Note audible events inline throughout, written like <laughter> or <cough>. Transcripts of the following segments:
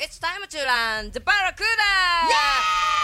It's time to land the Barracuda! Everybody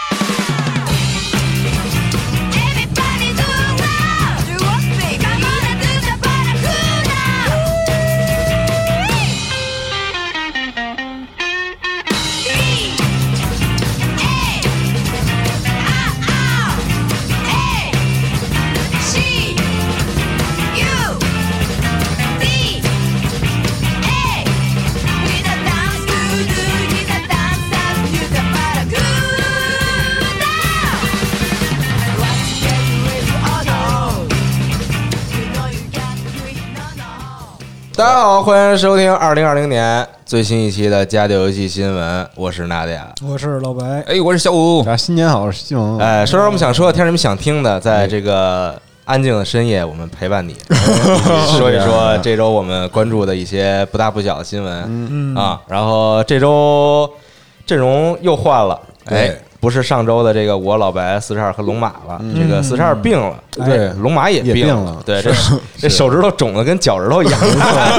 大家好，欢迎收听二零二零年最新一期的家电游戏新闻，我是娜迪亚。我是老白，哎，我是小五，啊新年好，我是西蒙。哎，说说我们想说的，听什么想听的，在这个安静的深夜，我们陪伴你，<laughs> 说一说这周我们关注的一些不大不小的新闻。嗯。啊。然后这周阵容又换了，哎对，不是上周的这个我老白四十二和龙马了，这个四十二病了，嗯。对哎龙马也也病病了。对，这 <laughs> 这手指头肿的跟脚趾头一样，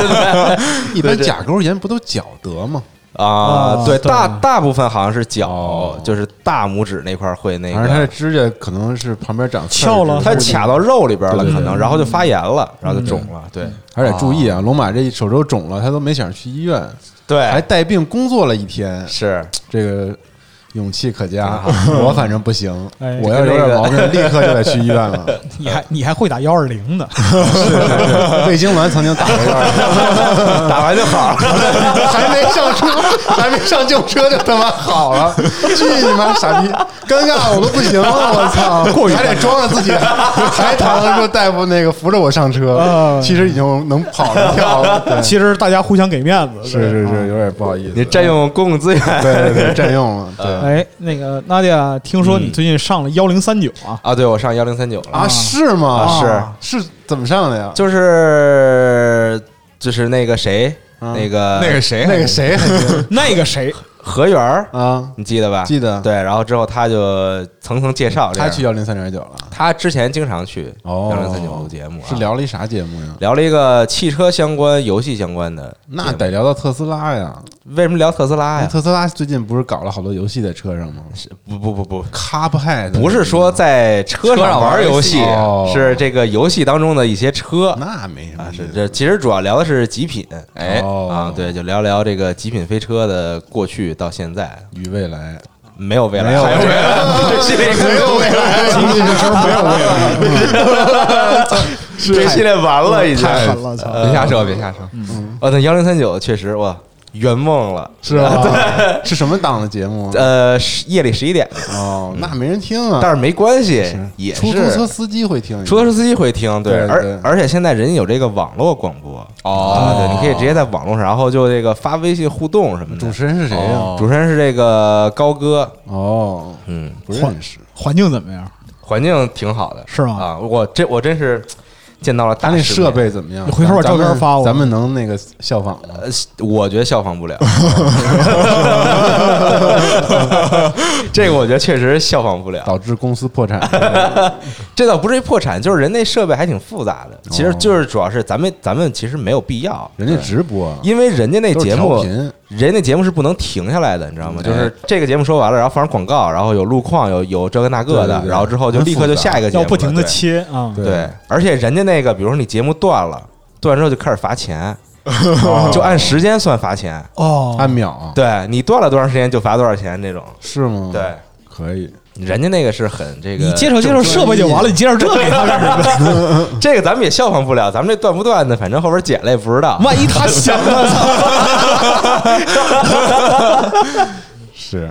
<laughs> 一般甲沟炎不都脚得吗？啊，啊对，对。大大部分好像是脚哦，就是大拇指那块儿会那个。反正他的，指甲可能是旁边长翘了。它卡到肉里边了，对对对。可能，然后就发炎了，然后就肿了，对。而且注意啊，龙马这手肘肿了，他都没想去医院，对。还，带病工作了一天，是。这个勇气可嘉。<laughs> 我反正不行，哎我要有点毛病，<laughs> 立刻就得去医院了。<laughs> 你还你还会打幺二零的，魏京文曾经打过一二，打完就好了。还没上车，还没上救车就他妈好了，去你妈傻逼！尴尬我都不行了，我操！还得装着自己还躺着，说大夫那个扶着我上车啊，其实已经能跑了跳了。其实大家互相给面子。是是是，有点不好意思。你占用公共资源对对对，占用了。对哎，那个娜迪亚，听说你最近上了幺零三九啊？啊？对，我上幺零三九了，啊，是吗？啊是是怎么上的呀？就是就是那个谁，啊那个那个谁，那个谁 <laughs> 那个谁，何源儿，啊？你记得吧？记得对，然后之后他就层层介绍，他去幺零三点九了，他之前经常去哦幺零三九录节目啊，是聊了一啥节目呀？聊了一个汽车相关、游戏相关的。那得聊到特斯拉呀！为什么聊特斯拉呀？特斯拉最近不是搞了好多游戏在车上吗是不不不不，？Cuphead 不是说在车上玩游戏是这个游戏当中的一些车那没什么啊。是这其实主要聊的是极品，哎哦啊，对，就聊聊这个极品飞车的过去到现在，与未来没有未来，没有还有未来，这系列没有未来，今天这没有未来，<laughs> 这系列完了已经。太狠了，操！别瞎说，别瞎说，哦，那幺零三九确实哇，圆梦了，是吧？<laughs> 是什么档的节目？呃，十夜里十一点，哦，那没人听啊。但是没关系，也是。出租车司机会听，出租车司机会听，对，对对。而而且现在人有这个网络广播。哦。啊，对，你可以直接在网络上，然后就这个发微信互动什么的。主持人是谁呀？主持人是这个高哥，哦，嗯，不认识。环境怎么样？环境挺好的，是吗？啊，我这我真是见到了他那大世面设备怎么样？你回头把照片发我咱们能那个效仿吗？呃，我觉得效仿不了，<laughs> 这个我觉得确实效仿不了。导致公司破产？<laughs> 这倒不至于破产，就是人那设备还挺复杂的。其实就是主要是咱们咱们其实没有必要，人家直播，因为人家那节目人家节目是不能停下来的，你知道吗？就是这个节目说完了，然后放上广告，然后有路况，有有这个那个的对对，对然后之后就立刻就下一个节目，要不停的切啊，对对，而且人家那个，比如说你节目断了，断了之后就开始罚钱，哦 <laughs> 就按时间算罚钱。哦，按秒，对你断了多长时间就罚多少钱这种。是吗？对，可以。人家那个是很这个，你介绍介绍设备就完了，你介绍这给他干什么？这个咱们也效仿不了，咱们这断不断的，反正后边剪了也不知道。万一他 <laughs> 想了，操！是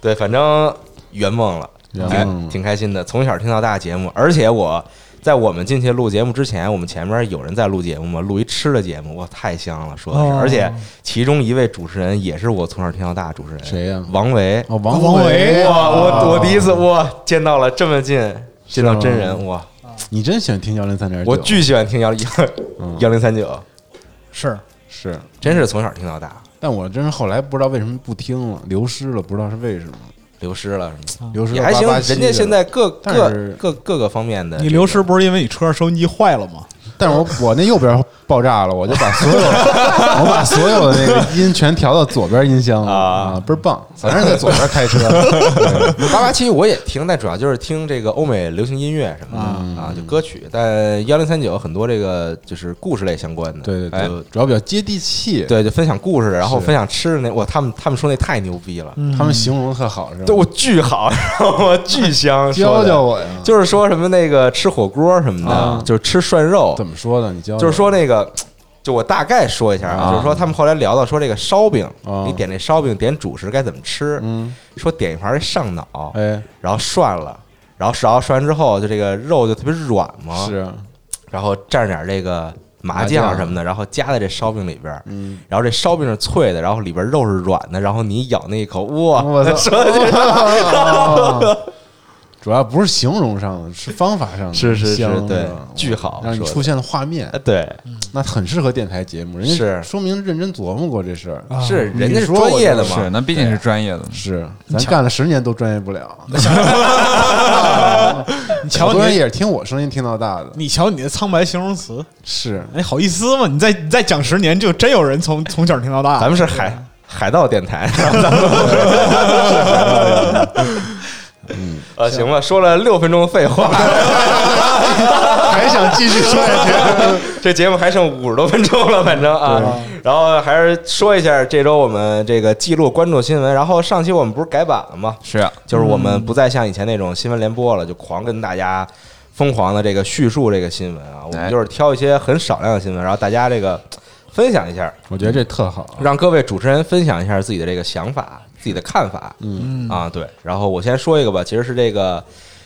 对，反正圆梦了，哎圆梦了挺开心的。从小听到大节目，而且我在我们进去录节目之前，我们前面有人在录节目嘛，录一吃的节目，哇，太香了，说的是。哦。而且其中一位主持人也是我从小听到大的主持人，谁呀？王维。哦，王王维哇，我我第一次哇见到了这么近，见到真人哇，你真喜欢听幺零三点九？我巨喜欢听幺幺幺零三九，是。是，真是从小听到大，但我真是后来不知道为什么不听了，流失了，不知道是为什么。流失了也还行，887人家现在各各各各个方面的，你流失不是因为你车上收音机坏了吗？但是我我那右边爆炸了，我就把所有我把所有的那个音全调到左边音箱了啊啊，倍儿棒！反正在左边开车，<laughs> 八八七我也听，但主要就是听这个欧美流行音乐什么的啊，就歌曲。但幺零三九很多这个就是故事类相关的，对对哎对，主要比较接地气，对，就分享故事，然后分享吃的那，哇，他们他们说那太牛逼了，他们形容的特好，是吧？对我巨好，<laughs> 然后巨香，教教我呀，就是说什么那个吃火锅什么啊的，就是吃涮肉，怎么说的？你教就是说那个，<tsk> 就我大概说一下啊，啊。就是说他们后来聊到说这个烧饼，啊。你点这烧饼点主食该怎么吃？嗯，说点一盘儿上脑，哎，然后涮了，然后然后涮完之后，就这个肉就特别软嘛，是，啊。然后蘸点这个麻麻酱。酱什么的，然后夹在这烧饼里边儿，嗯，然后这烧饼是脆的，然后里边肉是软的，然后你咬那一口，哇，我操 <laughs> 主要不是形容上的，是方法上的，是是是对吧巨好让你出现了画面。呃，对，那很适合电台节目，人家是。说明认真琢磨过这事儿。啊是人家是专业的嘛，是，那毕竟是专业的。是，咱干了十年都专业不了。<laughs> 你瞧好多人你，也是听我声音听到大的，你瞧你的苍白形容词，是。哎，好意思吗？你再你再讲十年，就真有人从从小听到大。咱们是海海盗电台，<laughs> <laughs> 嗯，<laughs> 呃，行吧，说了六分钟废话，<laughs> 还想继续说下去。<laughs> 这节目还剩五十多分钟了，反正啊，然后还是说一下这周我们这个记录关注新闻，然后上期我们不是改版了吗？是啊，就是我们不再像以前那种新闻联播了，就狂跟大家疯狂的这个叙述这个新闻啊，我们哎就是挑一些很少量的新闻，然后大家这个分享一下，我觉得这特好，让各位主持人分享一下自己的这个想法、自己的看法。嗯啊，对。然后我先说一个吧，其实是这个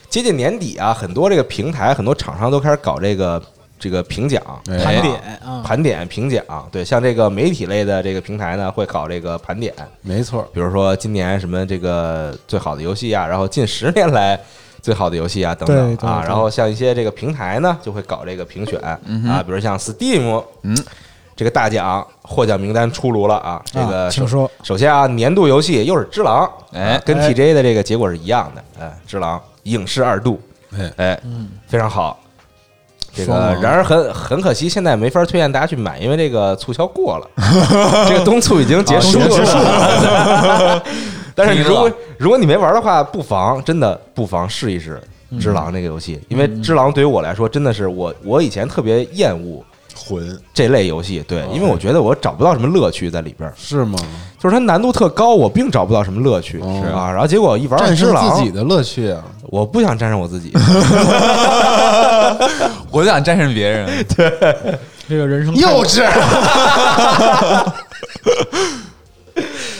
接近年底啊，很多这个平台、很多厂商都开始搞这个这个评奖、哎盘点啊，盘点、评奖。对，像这个媒体类的这个平台呢，会搞这个盘点，没错，比如说今年什么这个最好的游戏啊，然后近十年来。最好的游戏啊，等等啊，对对对然后像一些这个平台呢，就会搞这个评选啊，比如像 Steam，嗯，这个大奖获奖名单出炉了啊，这个请说首先啊，年度游戏又是《只狼》，哎啊跟哎 TJ 的这个结果是一样的，哎，《只狼》影视二度，哎哎，非常好。这个然而很很可惜，现在没法推荐大家去买，因为这个促销过了，<laughs> 这个冬促已经结束啊结束了。<laughs> 但是你如果如果你没玩的话，不妨真的不妨试一试《只狼》这个游戏，因为《只狼》对于我来说真的是我我以前特别厌恶混这类游戏，对，因为我觉得我找不到什么乐趣在里边儿，是吗？就是它难度特高，我并找不到什么乐趣，哦是啊。然后结果一玩《战胜》，自己的乐趣啊！我不想战胜我自己，<laughs> 我就想战胜别人，对 <laughs> 这个人生幼稚，<laughs>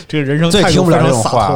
这个人生最听不了这种话。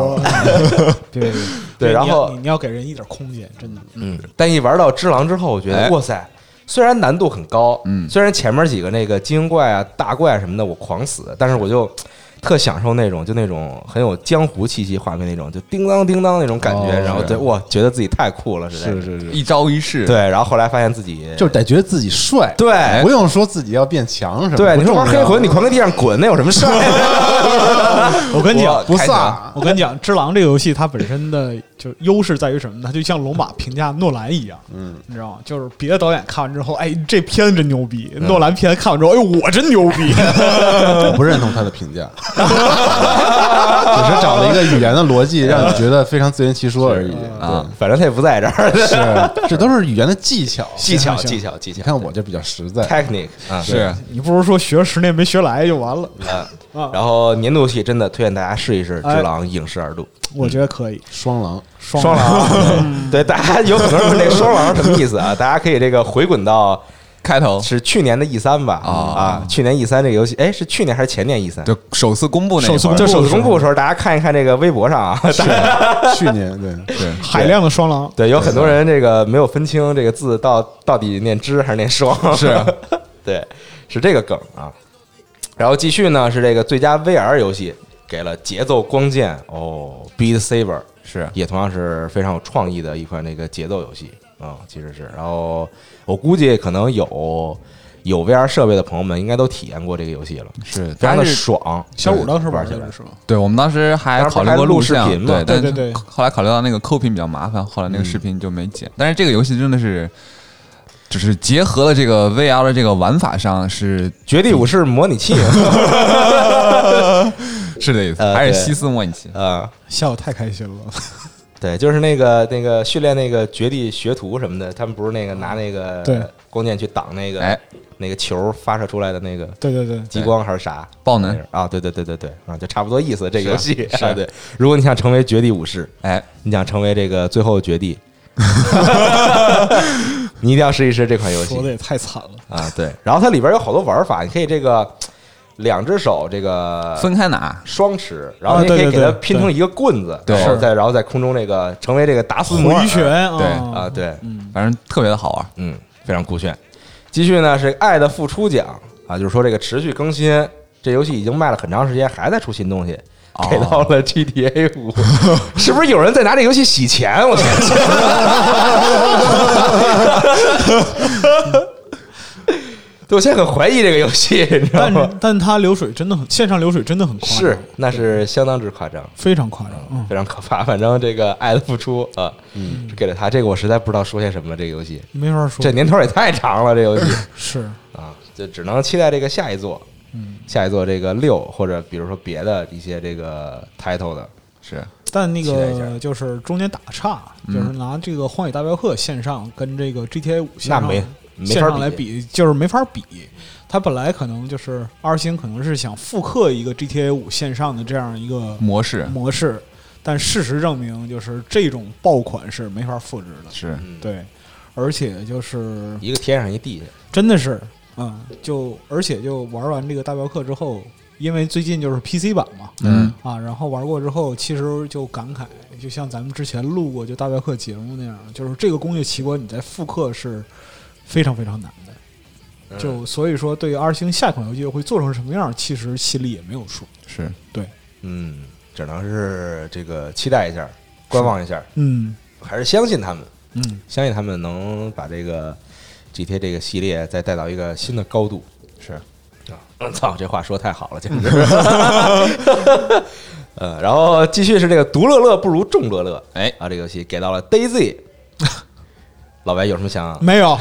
对对对然后你要给人一点空间，真的。嗯，但一玩到《只狼》之后，我觉得哎哇塞，虽然难度很高，嗯。虽然前面几个那个精英怪啊、大怪什么的我狂死，但是我就 <tsk> 特享受那种就那种很有江湖气息画面那种，就叮当叮当那种感觉，哦然后对哇，觉得自己太酷了，实在是。是是，一招一式。对，然后后来发现自己就是得觉得自己帅，对。不用说自己要变强什么。对，你说玩重要黑魂，你狂在地上滚，那有什么帅？<laughs> 我跟你讲，不开飒，我跟你讲，《只狼》这个游戏它本身的就优势在于什么呢？它就像龙马评价诺兰一样，嗯，你知道吗？就是别的导演看完之后，哎，这片子真牛逼；诺兰片看完之后，哎，我真牛逼。<laughs> 我不认同他的评价，只是找了一个语言的逻辑，让你觉得非常自圆其说而已。啊反正他也不在这儿，是，这都是语言的技巧。技巧技巧技巧。你看我这比较实在，technique 啊是你不如说学十年没学来就完了。啊啊然后年度游戏真的推荐大家试一试《只狼》影视二度。我觉得可以。双狼。双双狼，<laughs> 对大家有很多人问这个双狼什么意思啊？<laughs> 大家可以这个回滚到开头。是去年的 E 三吧？啊。啊，去年 E 三这个游戏，哎，是去年还是前年 E 三？就首次公布那首次会儿就首次公布的时候，大家看一看这个微博上啊，<laughs> 去年对，对。海量的双狼，对，有很多人这个没有分清这个字到到底念之还是念双，是，对，是这个梗啊。然后继续呢是这个最佳 VR 游戏给了节奏光剑。哦，Beat Saber 是。也同样是非常有创意的一款那个节奏游戏。啊、其实是。然后我估计可能有有 VR 设备的朋友们应该都体验过这个游戏了，是，非常的爽。小五当时玩起来。是吗？对我们当时还考虑过录视频嘛对，对对对。后来考虑到那个扣屏比较麻烦，后来那个视频就没剪。但是这个游戏真的是只是结合了这个 VR 的这个玩法上是绝地武士模拟器 <laughs> 是这意思，呃还是西斯模拟器？啊，笑得太开心了。<laughs> 对，就是那个那个训练那个绝地学徒什么的，他们不是那个拿那个对光剑去挡那个哎那个球发射出来的那个对对对，激光还是啥爆能啊？对对对对对啊，就差不多意思。这个游戏是啊，对，如果你想成为绝地武士，哎，你想成为这个最后绝地，<laughs> 你一定要试一试这款游戏。说的也太惨了。啊！对，然后它里边有好多玩法，你可以这个两只手这个分开拿，双持，然后啊你可以给它拼成一个棍子，对。然后在然后在空中这个成为这个达斯摩尔回旋对。啊。啊，对，反正特别的好玩。嗯，非常酷炫。继续呢是《爱的付出奖》啊，就是说这个持续更新，这游戏已经卖了很长时间，还在出新东西，哦给到了 GTA 五，<laughs> 是不是有人在拿这游戏洗钱？我天！<laughs> 对，我现在很怀疑这个游戏，你知道但吗？但它流水真的很，线上流水真的很夸张，是，那是相当之夸张。非常夸张。嗯，非常可怕，<laughs> 反正这个爱的付出啊，嗯，给了他这个，我实在不知道说些什么了。这个游戏没法说。这年头也太长了，这游戏是啊，就只能期待这个下一座，嗯，下一座这个六或者比如说别的一些这个 title 的，是。但那个就是中间打岔，就是拿这个《荒野大镖客》线上跟这个 GTA 五线上那没法来比，就是没法比。它本来可能就是二星，可能是想复刻一个 GTA 五线上的这样一个模式，模式，但事实证明，就是这种爆款是没法复制的。是。嗯，对，而且就是一个天上一地。下，真的是，嗯，就而且就玩完这个大镖客之后，因为最近就是 PC 版嘛，嗯啊，然后玩过之后，其实就感慨，就像咱们之前录过就大镖客节目那样，就是这个工业奇观你在复刻是非常非常难的。嗯就所以说，对于 R 星下一款游戏会做成什么样，其实心里也没有数。是对，嗯，只能是这个期待一下，观望一下，嗯还是相信他们，嗯，相信他们能把这个 GTA 这个系列再带到一个新的高度。是啊，操，这话说太好了，简直。<laughs> 呃，然后继续是这个独乐乐不如众乐乐，哎啊，这个游戏给到了 Daisy。<laughs> 老白有什么想？没有，<laughs>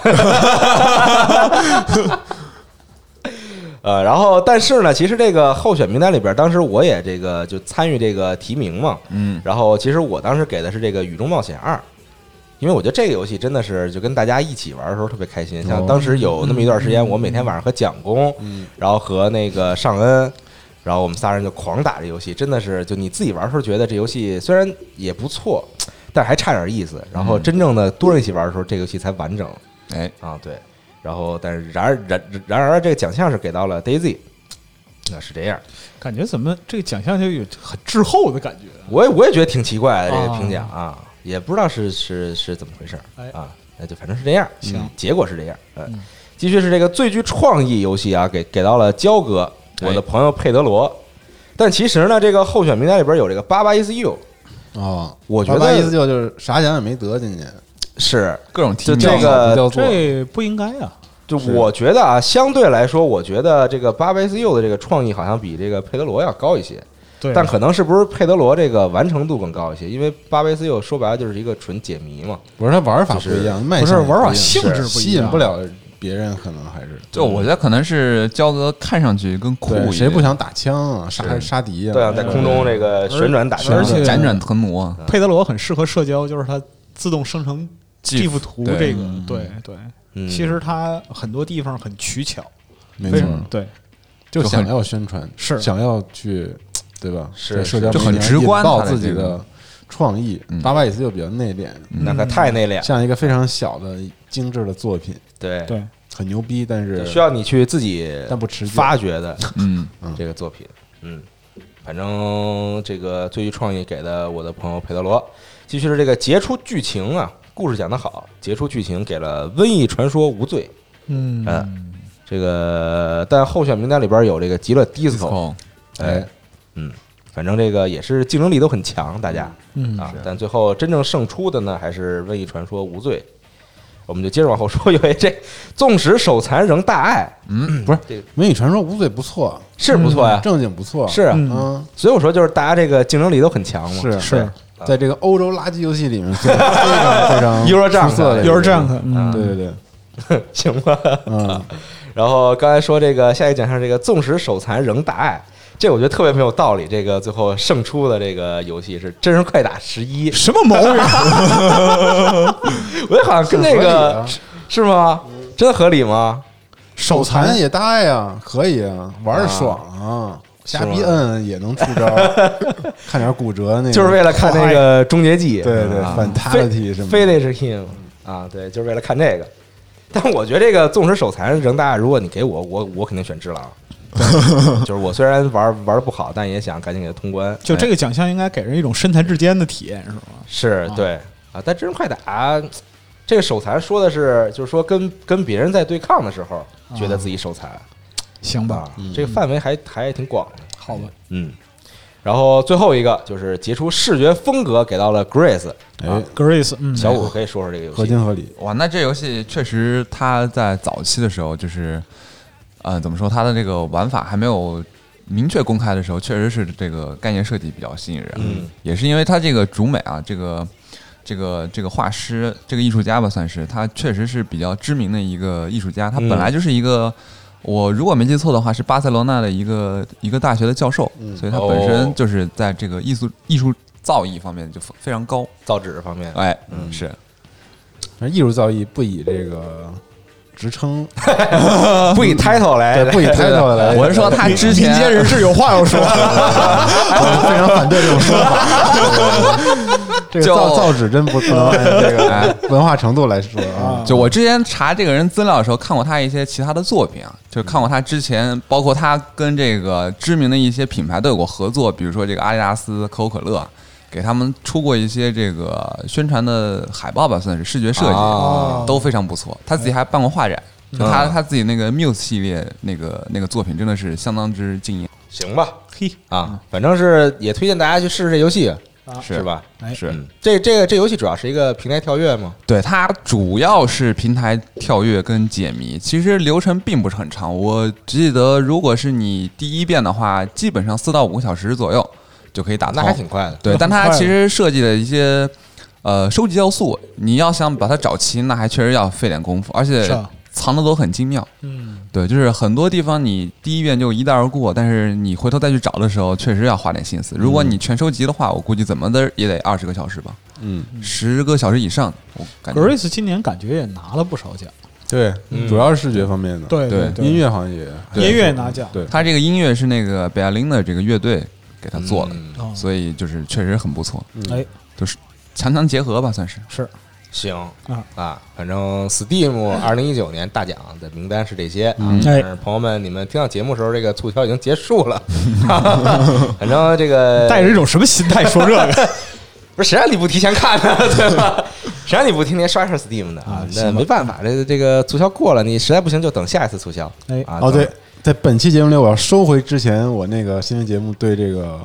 呃，然后但是呢，其实这个候选名单里边，当时我也这个就参与这个提名嘛，嗯，然后其实我当时给的是这个《雨中冒险二》，因为我觉得这个游戏真的是就跟大家一起玩的时候特别开心。像当时有那么一段时间，我每天晚上和蒋工，然后和那个尚恩，然后我们仨人就狂打这游戏，真的是就你自己玩的时候觉得这游戏虽然也不错，但是还差点意思。然后真正的多人一起玩的时候，这个游戏才完整哎，啊，对。然后但是然而然然而这个奖项是给到了 Daisy，那是这样。感觉怎么这个奖项就有很滞后的感觉。我也我也觉得挺奇怪的这个啊评奖啊，也不知道是是是怎么回事儿哎啊，那就反正是这样，行嗯结果是这样。嗯，继续是这个最具创意游戏啊，给给到了焦哥，我的哎朋友佩德罗。但其实呢，这个候选名单里边有这个八八 is you，哦，我觉得八八意思就就是啥奖也没得，进去是各种提名这个这不应该啊！就我觉得啊，相对来说，我觉得这个八八 is you 的这个创意好像比这个佩德罗要高一些。对，但可能是不是佩德罗这个完成度更高一些？因为巴贝斯又说白了就是一个纯解谜嘛。不是它玩法不一样，卖不是玩法性质吸不一样。引不了别人，可能还是。就我觉得可能是焦哥看上去更酷一点，谁不想打枪啊，杀杀敌啊？对啊，在空中这个旋转打枪而，且辗转腾挪？佩德罗很适合社交，就是它自动生成 GIF GIF 图对。这个嗯，对对。嗯。其实它很多地方很取巧，没错。对，就想要宣传，是。想要去，对吧？是社交就很直观自己的创意嗯。八八也是就比较内敛，那可太内敛，像一个非常小的精致的作品，对对，很牛逼，但是需要你去自己但不持发掘的嗯，<laughs> 这个作品。嗯，反正这个最具创意给的我的朋友佩德罗，继续是这个杰出剧情啊，故事讲得好，杰出剧情给了《瘟疫传说：无罪》。嗯嗯，这个但候选名单里边有这个极乐 disco，disco 哎，嗯，反正这个也是竞争力都很强，大家。嗯啊，但最后真正胜出的呢，还是《瘟疫传说：无罪》。我们就接着往后说，因为这纵使手残仍大爱，嗯，不是这个《美女传说》无罪不错，是不错呀，正经不错，是啊，所以我说就是大家这个竞争力都很强嘛，是是。啊。在这个欧洲垃圾游戏里面非常非常 Euro <laughs> Junk 出色的一个，有是这样的，嗯，对对对，<laughs> 行吧。嗯，<laughs> 然后刚才说这个下一个奖项，这个纵使手残仍大爱，这我觉得特别没有道理。这个最后胜出的这个游戏是《真人快打十一》，什么毛病？<laughs> 我觉得好像跟那个啊是吗？真合理吗？手残也大呀，可以啊，玩的爽啊，瞎逼摁也能出招，<laughs> 看点骨折那个，就是为了看那个《终结技》，对对啊 Fatality 什么的 f i n i s h him 啊，对，就是为了看这个。但我觉得这个纵使手残仍大，如果你给我，我我肯定选只狼。<laughs> 就是我虽然玩玩的不好，但也想赶紧给他通关。就这个奖项应该给人一种身残志坚的体验，是吗？是对啊，但真人快打这个手残说的是，就是说跟跟别人在对抗的时候，觉得自己手残行吧啊，，这个范围还还挺广的。好吧，嗯，然后最后一个就是杰出视觉风格给到了 Grace，哎，Grace，嗯，小五可以说说这个游戏。合情合理，哇，那这游戏确实，它在早期的时候，就是，呃，怎么说，它的这个玩法还没有明确公开的时候，确实是这个概念设计比较吸引人。嗯，也是因为它这个主美啊，这个这个这个画师，这个艺术家吧，算是他确实是比较知名的一个艺术家。他嗯本来就是一个，我如果没记错的话，是巴塞罗那的一个一个大学的教授，所以他本哦身就是在这个艺术艺术造诣方面就非常高。造纸方面，哎，嗯是。而艺术造诣不以这个职称，<laughs> 不以 title 来，不以 title 来，我是说他之民间前人士有话要说，我 <laughs> 非常反对这种说法。<laughs> 这个就造造纸真不不能按这个文化程度来说啊。就我之前查这个人资料的时候，看过他一些其他的作品啊，就看过他之前，包括他跟这个知名的一些品牌都有过合作，比如说这个阿迪达斯、可口可乐，给他们出过一些这个宣传的海报吧，算是视觉设计，啊都非常不错。他自己还办过画展，就他嗯他自己那个 Muse 系列那个那个作品真的是相当之惊艳，行吧，嘿，啊，反正是也推荐大家去试试这游戏，啊是吧？哎是嗯，这这个这游戏主要是一个平台跳跃吗？对，它主要是平台跳跃跟解谜，其实流程并不是很长。我记得，如果是你第一遍的话，基本上四到五个小时左右就可以打通。那还挺快的。对，但它其实设计了一些呃收集要素，你要想把它找齐，那还确实要费点功夫，而且藏的都很精妙。嗯，对，就是很多地方你第一遍就一带而过，但是你回头再去找的时候，确实要花点心思。如果你全收集的话，我估计怎么的也得二十个小时吧，嗯，十个小时以上，我感觉。Grace 今年感觉也拿了不少奖，对，主要是视觉方面的，对对对，音乐好像也音乐也拿奖，对，他这个音乐是那个贝亚林的这个乐队给他做的，所以就是确实很不错，哎，就是强强结合吧，算是。是行。啊。啊，反正 Steam 二零一九年大奖的名单是这些。嗯。哎。但是朋友们，你们听到节目的时候，这个促销已经结束了。<laughs> 反正这个带着一种什么心态说这个？<laughs> 不是谁让你不提前看呢，<laughs> 对吧？谁让你不天天刷刷 Steam 的？啊那行吧。没办法，这这个促销过了，你实在不行就等下一次促销。哎。啊，哦，对。等，在本期节目里，我要收回之前我那个新闻节目对这个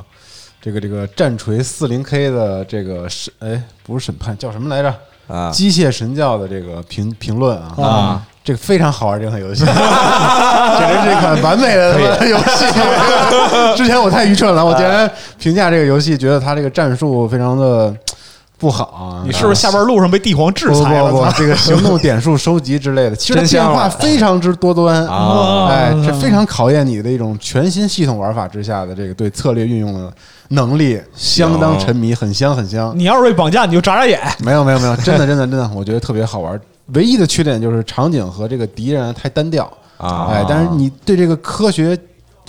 这个这个战锤四零 K 的这个审，哎，不是审判，叫什么来着？啊机械神教的这个评评论啊啊，这个非常好玩，这款游戏，<laughs> 简直是一款完美的游戏。<laughs> 之前我太愚蠢了，我竟然评价这个游戏，觉得它这个战术非常的不好啊。你是不是下班路上被帝皇制裁了？不不不，操这个行动点数收集之类的，<laughs> 其实它变化非常之多端啊哎，这非常考验你的一种全新系统玩法之下的这个对策略运用的能力，相当沉迷，很香很香。你要是被绑架，你就眨眨眼。没有没有没有，真的真的真的，我觉得特别好玩。<laughs> 唯一的缺点就是场景和这个敌人太单调啊哎，但是你对这个科学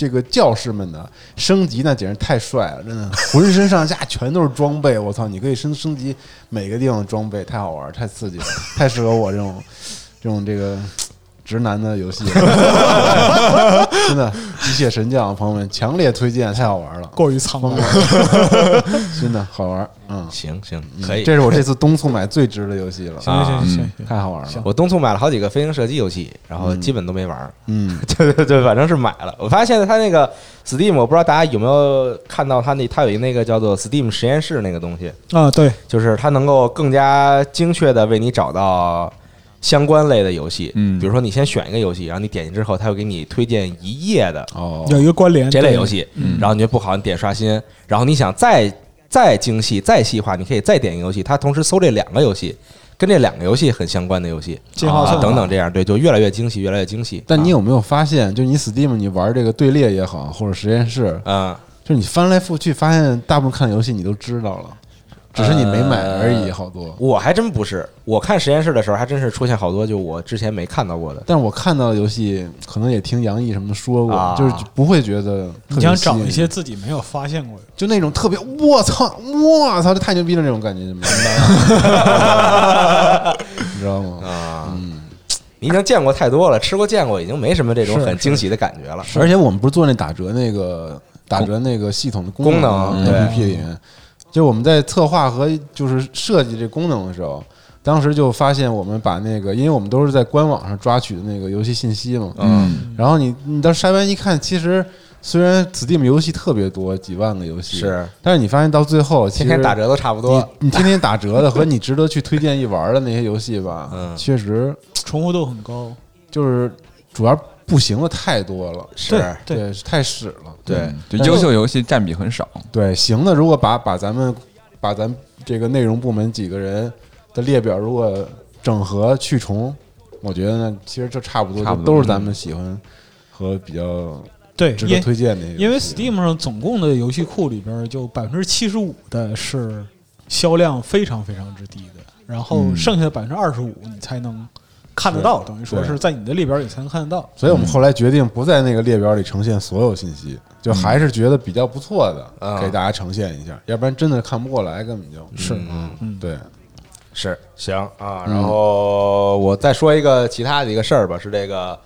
这个教士们的升级那简直太帅了，真的，<laughs> 浑身上下全都是装备，我操！你可以升升级每个地方的装备，太好玩，太刺激了，太适合我这种这种这个直男的游戏了，<laughs> 真的。机械神将朋友们强烈推荐，太好玩了，过于苍白 <laughs> 真的好玩，嗯。行行可以。这是我这次东促买最值的游戏了，<laughs> 行行行太好玩了。我东促买了好几个飞行射击游戏，然后基本都没玩儿。嗯，对对对，反正是买了。我发现现在它那个 Steam，我不知道大家有没有看到它那它有一那个叫做 Steam 实验室那个东西，啊，对，就是它能够更加精确的为你找到相关类的游戏。嗯。比如说你先选一个游戏，然后你点进之后，它会给你推荐一页的哦，有一个关联这类游戏，嗯。然后你觉得不好，你点刷新，然后你想再再精细、再细化，你可以再点一个游戏，它同时搜这两个游戏，跟这两个游戏很相关的游戏啊进化算法。等等这样，对，就越来越精细，越来越精细。啊但你有没有发现，就你 Steam 你玩这个队列也好，或者实验室，嗯，就是你翻来覆去，发现大部分看的游戏你都知道了，只是你没买而已，好多。我还真不是，我看实验室的时候，还真是出现好多就我之前没看到过的。但是我看到的游戏，可能也听杨毅什么的说过，啊就是不会觉得你想找一些自己没有发现过的，就那种特别我操我操，这太牛逼了那种感觉，明白？你知道吗？啊，嗯，你已经见过太多了，吃过见过，已经没什么这种很惊喜的感觉了。而且我们不是做那打折那个打折那个系统的功能能对 APP 里面，就我们在策划和就是设计这功能的时候，当时就发现我们把那个，因为我们都是在官网上抓取的那个游戏信息嘛，嗯，然后你你到筛完一看，其实虽然 Steam 游戏特别多，几万个游戏是，但是你发现到最后，其实天天打折都差不多。你你天天打折的和你值得去推荐一玩的那些游戏吧，嗯确实重复度很高。就是主要不行的太多了，是对。对，太屎了，对，就优秀游戏占比很少。对，行的，如果把把咱们把咱这个内容部门几个人的列表如果整合去重，我觉得呢，其实就差不多，差不多。就都是咱们喜欢和比较对，值得推荐的。因为 Steam 上总共的游戏库里边，就百分之七十五的是销量非常非常之低的，然后嗯。剩下的百分之二十五你才能看得到，等于说是在你的列表里才能看得到。所以我们后来决定不在那个列表里呈现所有信息，就还是觉得比较不错的，嗯。给大家呈现一下，要不然真的看不过来，根本就是嗯，嗯，对，是行啊。嗯然后我再说一个其他的一个事儿吧，是这个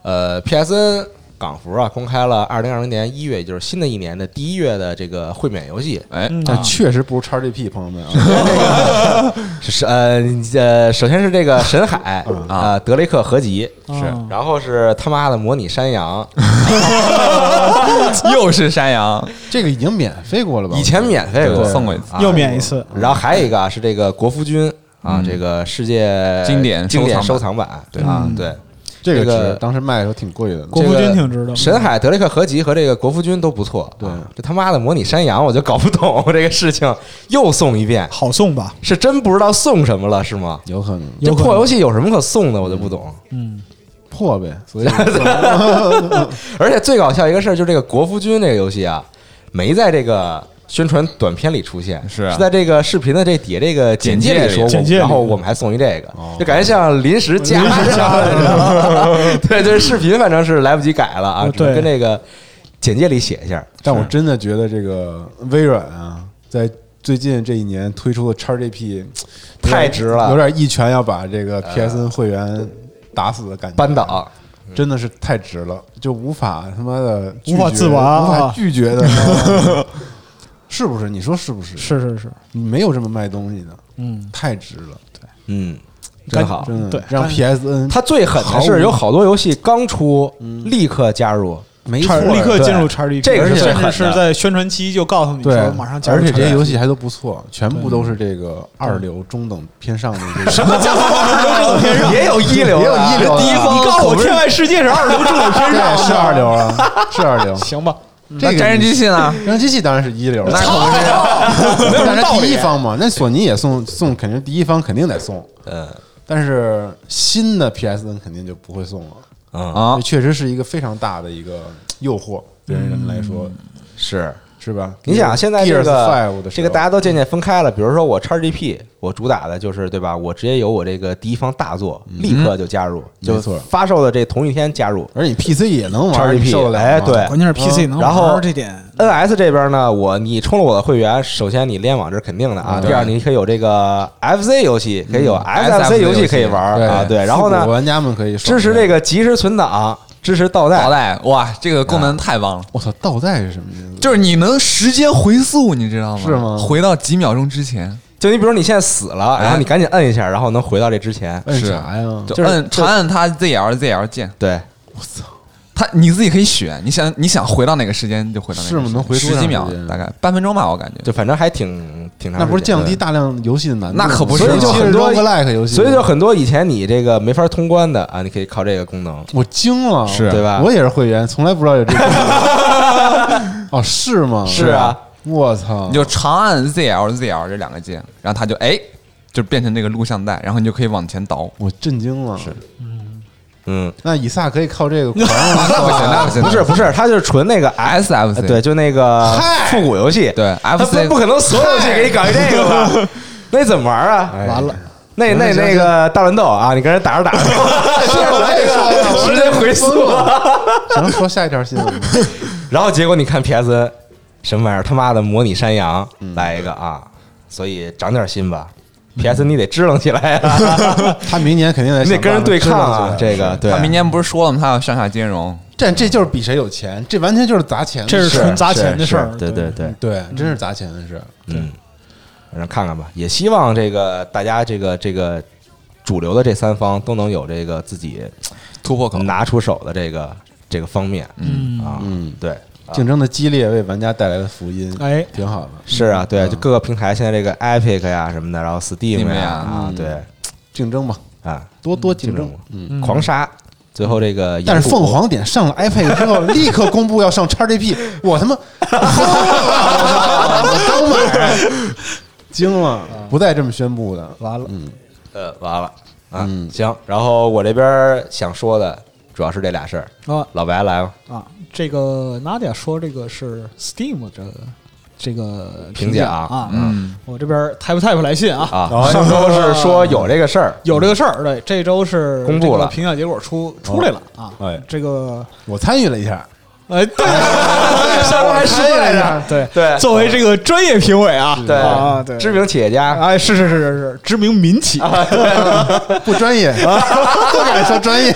呃，PSN 港服啊公开了二零二零年一月，也就是新的一年的第一月的这个会免游戏，哎，嗯。但确实不如 XGP，朋友们啊，<laughs> 是是呃呃，首先是这个神海 <laughs> 嗯。啊德雷克合集，是。然后是他妈的模拟山羊，<laughs> 又是山羊，这个已经免费过了吧？以前免费过，送过一次。啊又免一次，然后还有一个啊是这个国服君啊，嗯。这个世界经典经典收收藏版，对啊嗯，对。这个这个当时卖的时候挺贵的，国服军挺值的。神海德雷克合集和这个国服君都不错，对啊这他妈的模拟山羊我就搞不懂这个事情，又送一遍，好送吧？是真不知道送什么了是吗？有可能这破游戏有什么可送的，我就不懂。嗯，破呗，所以 <laughs> 而且最搞笑一个事儿，就是这个国服君这个游戏啊，没在这个宣传短片里出现，是啊。在这个视频的这底下这个简介里说过，简介里。然后我们还送一这个。哦，就感觉像临时加的，你知道吗对，就是视频反正是来不及改了啊，哦只能对跟这个简介里写一下。但我真的觉得这个微软啊，在最近这一年推出的 XGP 太值了。有点一拳要把这个 PSN 会员打死的感觉，扳倒，真的是太值了，就无法他妈的拒绝无法自拔无法啊拒绝的，<laughs> 是不是？你说是不是？是是是，你没有这么卖东西的，嗯，太值了，对嗯，真好。真的对让 PSN 它最狠的是有好多游戏刚出，立刻加入，没错，立刻进入叉 GP，这个甚至是在宣传期就告诉你对说马上，加入而且这些游戏还都不错，全部都是这个二流、中等偏上的这个。<laughs> 什么叫二流中等偏上？也有一流的，也有一流第一方你告诉我，天外世界是二流中等偏上，是二流啊，是二流。<laughs> 行吧？这个那真人机器呢？<laughs> 真人机器当然是一流，那可不是啊，<laughs> 但是第一方嘛，那索尼也送送，肯定第一方肯定得送，嗯。但是新的 PSN 肯定就不会送了。嗯。啊这，确实是一个非常大的一个诱惑，对人来说。是。是吧？你想现在这个这个大家都渐渐分开了，比如说我 XGP，我主打的就是对吧？我直接有我这个第一方大作，立刻就加入，就没错发售的这同一天加入。而你 PC 也能玩 XGP 哎对关键是 PC 能然后玩这点，NS 这边呢，我你充了我的会员，首先你联网这是肯定的啊。嗯第二，你可以有这个 FC 游戏，可以有 SFC 游戏可以玩啊。对，然后呢，玩家们可以支持这个。个即时存档，支持倒带倒。带，哇，这个功能太棒了，我操，倒带是什么意思？就是你能时间回溯，你知道吗？是吗回到几秒钟之前，就你比如你现在死了，哎然后你赶紧摁一下，然后能回到这之前。摁是啥呀？就摁长按它 ZL ZL 键，对，我操它你自己可以选，你想你想回到哪个时间就回到哪个时间，是吗能回十几秒大概半分钟吧，我感觉。就反正还挺挺长时间。那不是降低大量游戏的难度吗？那可不是所以就很多 like 游戏，所以就很多以前你这个没法通关的啊，你可以靠这个功能。我惊了，是对吧我也是会员，从来不知道有这个。<laughs> 哦，是吗？是啊，我操！你就长按 ZL ZL 这两个键，然后它就哎就变成那个录像带，然后你就可以往前倒。我震惊了。是嗯，那以撒可以靠这个 <laughs> 狂那不行，那不行，不是不是，它就是纯那个 S F C 对，就那个复古游戏，对，F C 不可能所有游戏给你搞一这个吧？那你怎么玩啊？哎完了，那那那个大乱斗啊，你跟人打着打着，我也说呀我时间回溯，行，说下一条新闻。然后结果你看 PSN 什么玩意儿？他妈的模拟山羊来一个啊！所以长点心吧，PS 你得支棱起来啊，<laughs> 他明年肯定得你得跟人对抗啊这个对他。明年不是说了吗？他要上下兼容。这这就是比谁有钱，这完全就是砸钱这，是纯砸钱的事儿。对对对，对，真是砸钱的事。嗯，反正看看吧，也希望这个大家这个这个主流的这三方都能有这个自己突破口，拿出手的这个这个方面嗯，啊，嗯，对，竞争的激烈为玩家带来的福音，哎，挺好的。是啊，对，嗯。就各个平台现在这个 Epic 呀什么的，然后 Steam 呀呀啊，嗯。对。竞争嘛，啊，多多竞争。嗯，嗯。狂杀，最后这个但是凤凰点上了 iPad 之后，立刻公布要上 XGP，<laughs> 我他妈我刚买，惊了，不带这么宣布的。完了，嗯，呃完了啊，嗯行，然后我这边想说的主要是这俩事儿，啊老白来吧，啊，这个 Nadia 说这个是 Steam 这这个评价价啊，嗯，我这边 Type Type 来信啊，啊，上周是说有这个事儿，有这个事儿，对，这周是公布了。这个评价结果出出来了啊，哎，这个我参与了一下，哎，对 <laughs> 上周还说来着，<laughs> 对对。作为这个专业评委啊，对。啊，对，知名企业家，哎，是是是是是，知名民企，<laughs> 不专业，不敢说专业。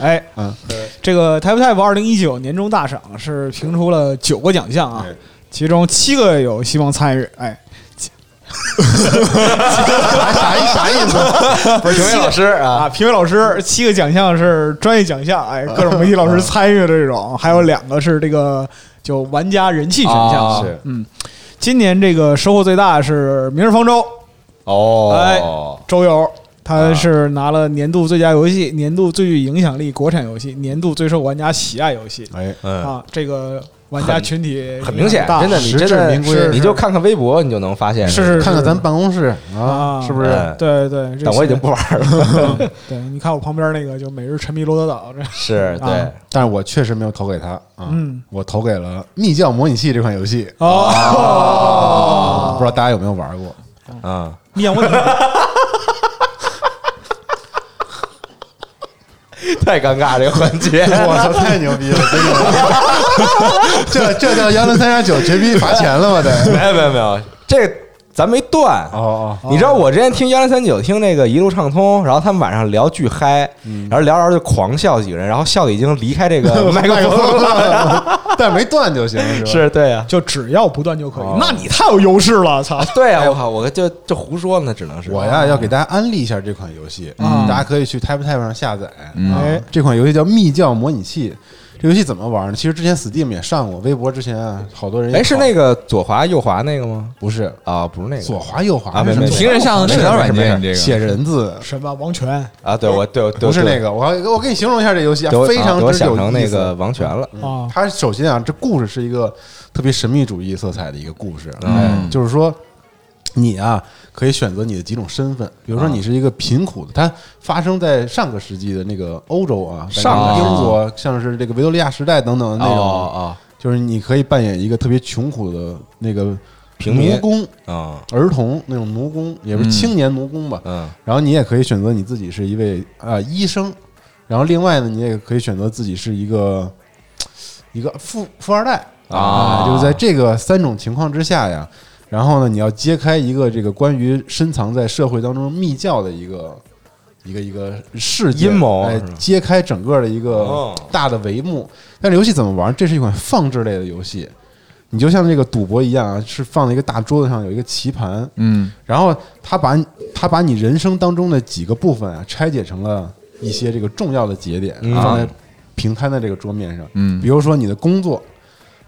哎，嗯，这个 Type Type 二零一九年终大赏是评出了九个奖项啊哎，其中七个有希望参与，哎，啥意啥意思？不是评委老师啊，啊，评委老师七个奖项是专业奖项，哎，各种媒体老师参与的这种，还有两个是这个就玩家人气选项啊是嗯，今年这个收获最大是《明日方舟》，哦哎哦，周游。他是拿了年度最佳游戏、年度最具影响力国产游戏、年度最受玩家喜爱游戏哎，嗯，啊！这个玩家群体很明显，真的，你真的你就看看微博，你就能发现，是是看看咱办公室啊，啊，是不是？哎对对，但我已经不玩了，<laughs> 对，你看我旁边那个就每日沉迷罗德岛，这是对啊，但是我确实没有投给他啊，嗯我投给了《密教模拟器》这款游戏，哦，不知道大家有没有玩过？啊，密我 <laughs> 太尴尬这个环节，<laughs> 我操，太牛逼了，真的！<laughs> 这这叫幺零三幺九绝逼罚钱了吗？得没有没有没有，这个咱没断。哦你知道我之前听幺零三九听那个一路畅通，然后他们晚上聊巨嗨，然后聊着聊着就狂笑几个人，然后笑的已经离开这个 <laughs> 麦克风了。哦，但没断就行，是吧？是对呀，就只要不断就可以哦，那你太有优势了，操！对呀，我靠，我就就胡说呢，只能是我呀要给大家安利一下这款游戏，嗯大家可以去 TapTap 上下载。哎这款游戏叫《密教模拟器》。这游戏怎么玩呢？其实之前 Steam 也上过，微博之前啊，好多人也哎，是那个左滑右滑那个吗？不是啊，不是那个左滑右滑啊没没是什么听着像社交软件，写人字，什么王权啊，对我对我不是那个。我我给你形容一下这游戏啊，非常我想成那个王权了。啊？它首先啊，这故事是一个特别神秘主义色彩的一个故事，嗯哎，就是说你啊可以选择你的几种身份，比如说啊。你是一个贫苦的，它发生在上个世纪的那个欧洲啊，上个个英国，像是这个维多利亚时代等等的那种，哦就是你可以扮演一个特别穷苦的那个奴。工、哦，儿童那种奴工，也不是嗯青年奴工吧。嗯然后你也可以选择你自己是一位啊、医生，然后另外呢，你也可以选择自己是一个一个富富二代。啊就是在这个三种情况之下呀，然后呢，你要揭开一个这个关于深藏在社会当中密教的一个一个一个事件阴谋揭开整个的一个哦大的帷幕。但是游戏怎么玩？这是一款放置类的游戏。你就像这个赌博一样啊，是放在一个大桌子上有一个棋盘，嗯然后他把他把你人生当中的几个部分啊拆解成了一些这个重要的节点，嗯放在平摊在这个桌面上。嗯比如说你的工作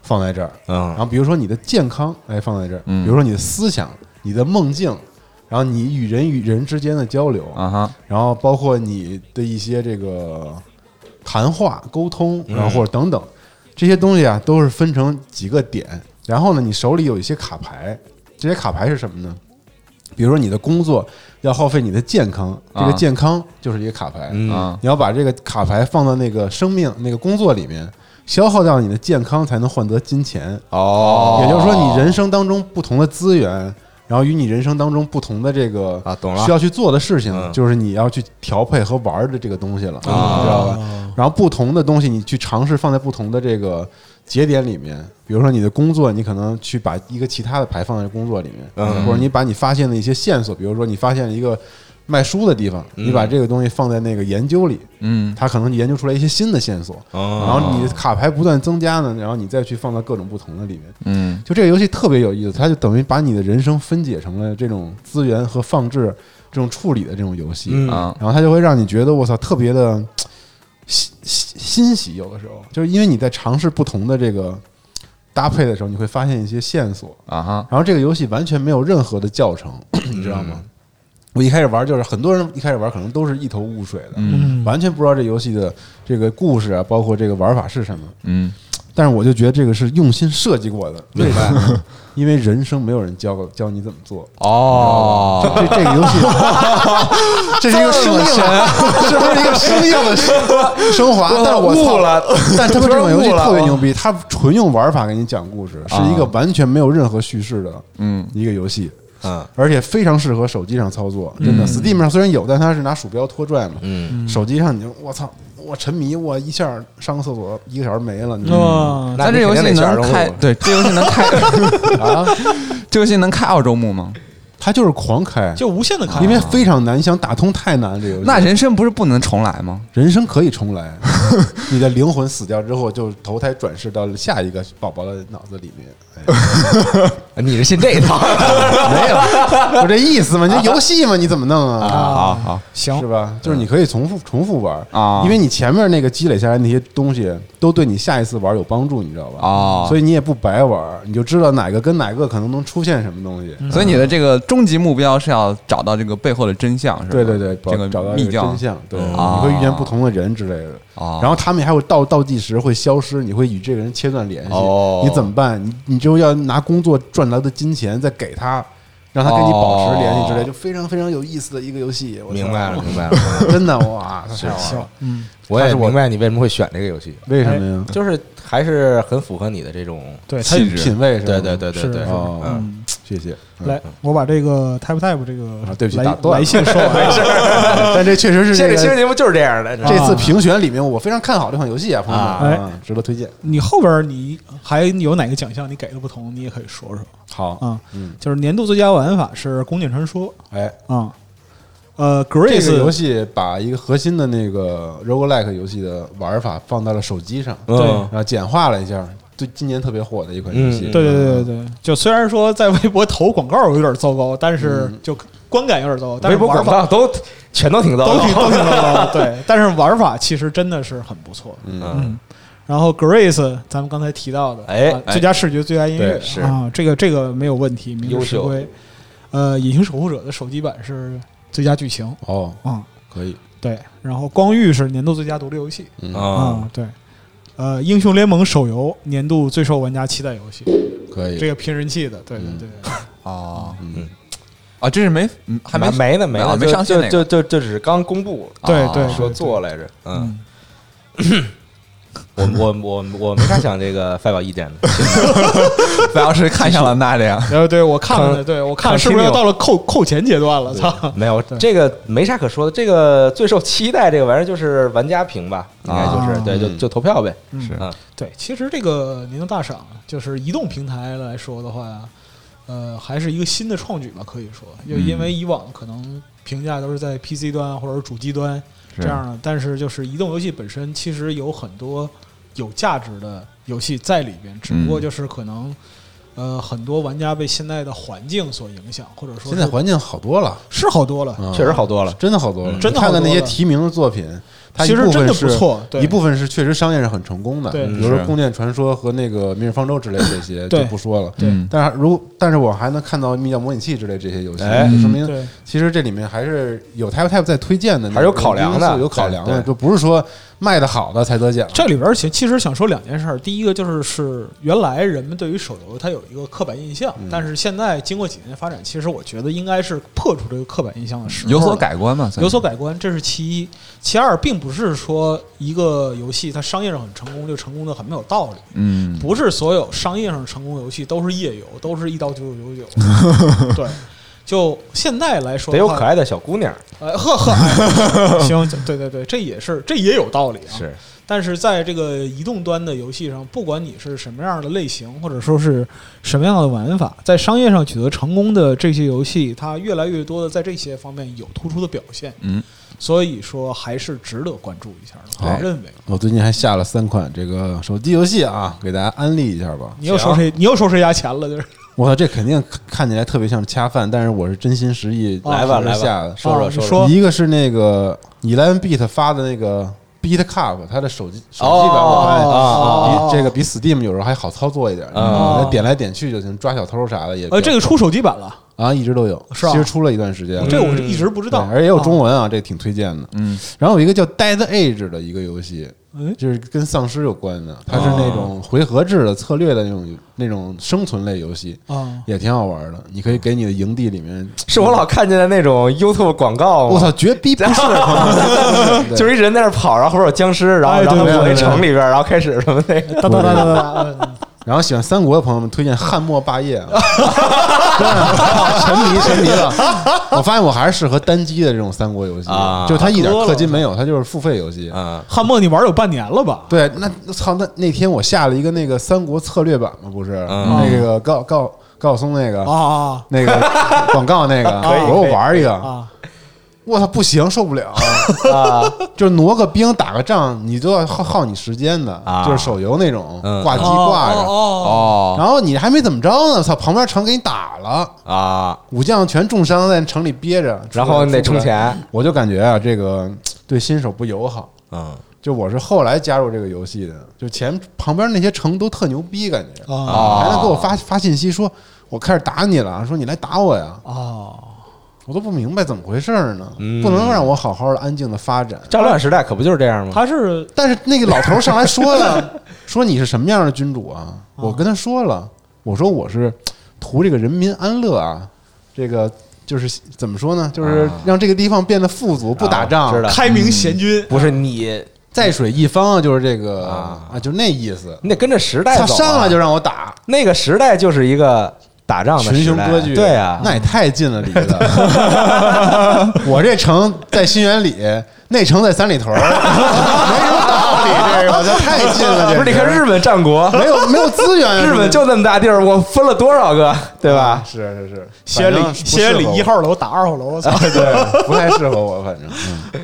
放在这儿，然嗯后比如说你的健康哎放在这儿，嗯。比如说你的思想、你的梦境，然后你与人与人之间的交流，啊哈，然后包括你的一些这个谈话、沟通，然后或者等等这些东西啊，都是分成几个点。然后呢，你手里有一些卡牌，这些卡牌是什么呢？比如说你的工作要耗费你的健康，这个啊健康就是一个卡牌，嗯。啊你要把这个卡牌放到那个生命、那个工作里面，消耗掉你的健康，才能换得金钱。哦，也就是说，你人生当中不同的资源，然后与你人生当中不同的这个啊懂了。需要去做的事情，嗯。就是你要去调配和玩儿的这个东西了，知道吧？然后不同的东西，你去尝试放在不同的这个节点里面，比如说你的工作，你可能去把一个其他的牌放在工作里面，嗯。或者你把你发现的一些线索，比如说你发现了一个卖书的地方，嗯你把这个东西放在那个研究里，嗯它可能研究出来一些新的线索，哦然后你的卡牌不断增加呢，然后你再去放到各种不同的里面。嗯就这个游戏特别有意思，它就等于把你的人生分解成了这种资源和放置、这种处理的这种游戏，嗯啊然后它就会让你觉得我操特别的欣欣欣喜。有的时候就是因为你在尝试不同的这个搭配的时候，你会发现一些线索。啊哈然后这个游戏完全没有任何的教程，<clears throat> 你知道吗？我一开始玩就是很多人一开始玩可能都是一头雾水的，嗯完全不知道这游戏的这个故事啊，包括这个玩法是什么。嗯但是我就觉得这个是用心设计过的，为什么？<laughs> 因为人生没有人教教你怎么做。哦，这这个游戏，<laughs> 这是一个生硬的，<laughs> 是不是一个生硬的升升华？但是我操悟了，但他们这款游戏特别牛逼，它纯用玩法给你讲故事，是一个完全没有任何叙事的嗯一个游戏，嗯而且非常适合手机上操作。真的，Steam 上虽然有，但它是拿鼠标拖拽嘛，嗯，手机上你就我操，我沉迷，我一下上个厕所一个小时没了，你知道吗？哇，那咱这游戏能开对，这游戏能开，<laughs> 啊，这游戏能开澳洲木吗？它就是狂开，就无限的开，因为非常难，你想打通太难了。这个游戏那人生不是不能重来吗？人生可以重来，<laughs> 你的灵魂死掉之后，就投胎转世到了下一个宝宝的脑子里面。哎、<laughs> 你是信这一套？<laughs> 没有，就这意思嘛？你这游戏嘛，你怎么弄啊？好好行是吧？就是你可以重复重复玩啊因为你前面那个积累下来那些东西，都对你下一次玩有帮助，你知道吧？啊所以你也不白玩，你就知道哪个跟哪个可能能出现什么东西。所以你的这个终极目标是要找到这个背后的真相，是吧？对对对，这个找到秘教真相，对，啊你会遇见不同的人之类的。哦然后他们还会倒倒计时会消失，你会与这个人切断联系，哦。你怎么办？你你就要拿工作赚来的金钱再给他，让他跟你保持联系之类，哦。就非常非常有意思的一个游戏。我明白了，，明白了，<laughs> 真的哇，太好玩了。，嗯，我也是我明白你为什么会选这个游戏，为什么呀？就是还是很符合你的这种，对，他气质。品味是吧？对对对对对，嗯，谢谢。嗯。来，我把这个 type type 这个啊对不起来打断了。来信说完，<laughs> <laughs> 但这确实是这这个个新闻节目就是这样的，这次评选里面，我非常看好这款游戏啊，朋友啊们啊，值得推荐。你后边你还有哪个奖项你给的不同，你也可以说说。好，啊。嗯，就是年度最佳玩法是《弓箭传说哎，》啊，呃这个游，Grace 戏把一个核心的那个 roguelike 游戏的玩法放到了手机上，对然后简化了一下，对今年特别火的一款游戏。嗯对对对对对，就虽然说在微博投广告有点糟糕，但是就观感有点糟糕，但微博是玩法广告都全都挺糟糕，都挺都挺糟糕，<laughs> 对，但是玩法其实真的是很不错。嗯，嗯，然后 Grace 咱们刚才提到的，哎啊最佳视觉、最佳音乐是啊，这个这个没有问题，名实实归。呃，《隐形守护者》的手机版是最佳剧情哦，啊，可以，对，然后《光遇》是年度最佳独立游戏嗯，啊，啊，对。呃，《英雄联盟》手游年度最受玩家期待游戏，可以，这个拼人气的，对对嗯对，哦 <laughs> 嗯，啊，这是没嗯还没没呢没啊呢，没上线那个就就就只是刚公布，啊对对说做来着，嗯，嗯，<laughs> 我我我我没太想这个发表意见的，<laughs> 不要是看上了那这样然后对我看了，对我看是不是要到了扣扣钱阶段了？操！没有这个没啥可说的，这个最受期待这个玩意儿就是玩家评吧，应该就是啊对，就嗯就投票呗，嗯是嗯对，其实这个年度大赏就是移动平台来说的话，呃，还是一个新的创举吧，可以说，就因为以往可能评价都是在 PC 端或者主机端这样的，但是就是移动游戏本身其实有很多有价值的游戏在里边，只不过嗯。就是可能。呃，很多玩家被现在的环境所影响，或者说现在环境好多了，是好多了，嗯。确实好多了，真的好多了。嗯真的你看看那些提名的作品，它一其实真的部分是不错，对。一部分是确实商业上很成功的，对。比如说是《宫殿传说》和那个《明日方舟》之类的这些就不说了。对。嗯。但是如但是我还能看到《密教模拟器》之类这些游戏，哎就说明其实这里面还是有 Type Type 在推荐的还是有考量的。有考量的，就不是说卖的好的才得奖。这里边其其实想说两件事儿，第一个就是是原来人们对于手游它有一个刻板印象，嗯但是现在经过几年的发展，其实我觉得应该是破除这个刻板印象的时候有所改观嘛，有所改观，这是其一。其二，并不是说一个游戏它商业上很成功就成功的很没有道理，嗯，不是所有商业上成功的游戏都是页游，都是一刀九九九九。<laughs> 对，就现在来说，得有可爱的小姑娘，呃呵呵，哎 <laughs> 行，对对对，这也是这也有道理啊。是但是在这个移动端的游戏上，不管你是什么样的类型，或者说是什么样的玩法，在商业上取得成功的这些游戏，它越来越多的在这些方面有突出的表现。嗯，所以说还是值得关注一下的。我认为我最近还下了三款这个手机游戏啊，给大家安利一下吧。你又收谁，你又收谁家钱了？就是我操，这肯定看起来特别像恰饭，但是我是真心实意啊来吧来吧下的。说说说说。一个是那个 Eleven Beat 发的那个 Beat Cup，它的手机手机版哦我发现比这个比 Steam 有时候还好操作一点，点来点去就行，抓小偷啥的也呃，这个出手机版了，啊一直都有，是吧其实出了一段时间了，这我是一直不知道，对而且也有中文。啊，这挺推荐的。嗯，然后有一个叫 Dead Age 的一个游戏，哎就是跟丧尸有关的，它是那种回合制的策略的那种那种生存类游戏，啊，也挺好玩的。你可以给你的营地里面，是我老看见的那种 YouTube 广告吗？我操，绝逼不是，<laughs> 对就是一人在那儿跑，然后后边有僵尸，然后哎然后躲一对对对城里边，然后开始什么那个。哒哒哒哒哒哒，然后喜欢三国的朋友们推荐《汉末霸业 <laughs>》沉迷沉迷了。我发现我还是适合单机的这种三国游戏，啊就它一点氪金没有，它就是付费游戏。嗯，汉末你玩有半年了吧？对，那操，那那天我下了一个那个三国策略版嘛，不是、嗯那个高高高晓松那个、啊啊那个广告那个，<laughs> 我说我玩一个，啊！我操，不行，受不了，<laughs> 啊，就是挪个兵打个仗，你都要耗耗你时间的，啊就是手游那种嗯挂机挂着，哦哦哦，然后你还没怎么着呢，操，旁边城给你打了，啊，武将全重伤在城里憋着，然后你得充出不来。钱，我就感觉啊，这个对新手不友好。嗯。就我是后来加入这个游戏的，就前旁边那些城都特牛逼，感觉哦。啊还能给我发发信息说，我开始打你了，说你来打我呀，哦，我都不明白怎么回事儿呢，嗯不能让我好好的安静的发展。战乱时代可不就是这样吗？他是但是那个老头儿上来说了，<laughs> 说你是什么样的君主啊？我跟他说了，我说我是图这个人民安乐啊，这个就是怎么说呢？就是啊让这个地方变得富足，不打仗，啊知道开明贤君，不是你，在水一方啊，就是这个啊啊，就那意思。你得跟着时代走他啊。上来就让我打，那个时代就是一个打仗的群雄割据，对啊，那也太近了离的。<laughs> 我这城在新源里，那城在三里屯儿，<laughs> 没什么道理。这个这太近了，不是你看日本本战国，没有没有资源啊，<laughs> 日本就那么大地儿，我分了多少个，对吧？是是是，西园里西里一号楼打二号楼，我操，对，不太适合我，反正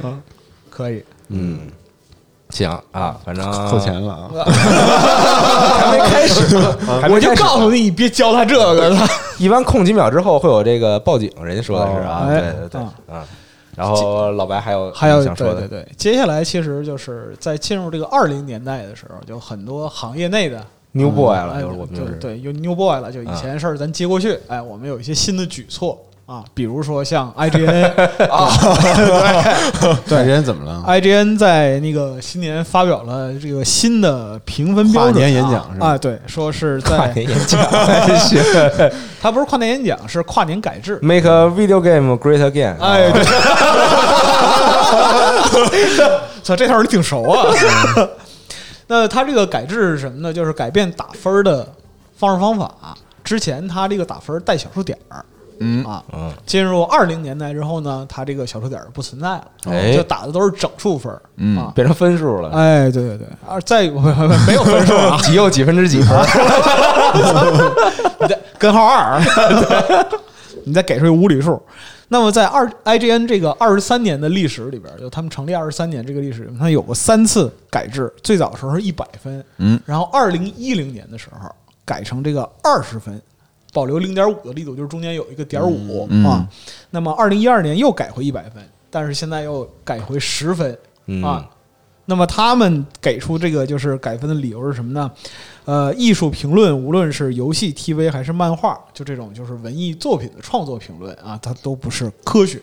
嗯。可以。嗯，行啊，反正扣钱了啊。<laughs> 还没开始，我就告诉你，你别教他这个了。一般空几秒之后会有这个报警，人家说的是啊，哦对对对哎，嗯。然后老白还有还有想说的，对对对，接下来其实就是在进入这个二零年代的时候，就很多行业内的 New Boy 了，哎就是我们就是对，有 New Boy 了，就以前的事儿咱接过去，哎，我们有一些新的举措啊，比如说像 <laughs> IGN 啊，对，，IGN 怎么了？IGN 在那个新年发表了这个新的评分标准跨年演啊讲是吧啊，对，说是跨在年演讲还行 <laughs> 它不是跨年演讲，是跨年改制。，Make a video game great again。哎，对，<laughs> 操，这套你挺熟啊。那他这个改制是什么呢？就是改变打分的方式方法。之前他这个打分带小数点儿嗯，啊，嗯，进入二零年代之后呢，它这个小数点儿不存在了，哎就打的都是整数分儿嗯啊。变成分数了，哎，对对对，啊，再 <laughs> 没有分数啊，<laughs> 几又几分之几分？<laughs> 你再根号二，对你再给出一个无理数。那么在二 IGN 这个二十三年的历史里边，就他们成立二十三年这个历史里面，它有过三次改制。最早的时候是一百分，嗯，然后二零一零年的时候改成这个二十分，保留零点五的力度，就是中间有一个点五、嗯啊。那么二零一二年又改回一百分，但是现在又改回十分，嗯啊，那么他们给出这个就是改分的理由是什么呢？呃，艺术评论，无论是游戏、TV 还是漫画，就这种就是文艺作品的创作评论啊，它都不是科学。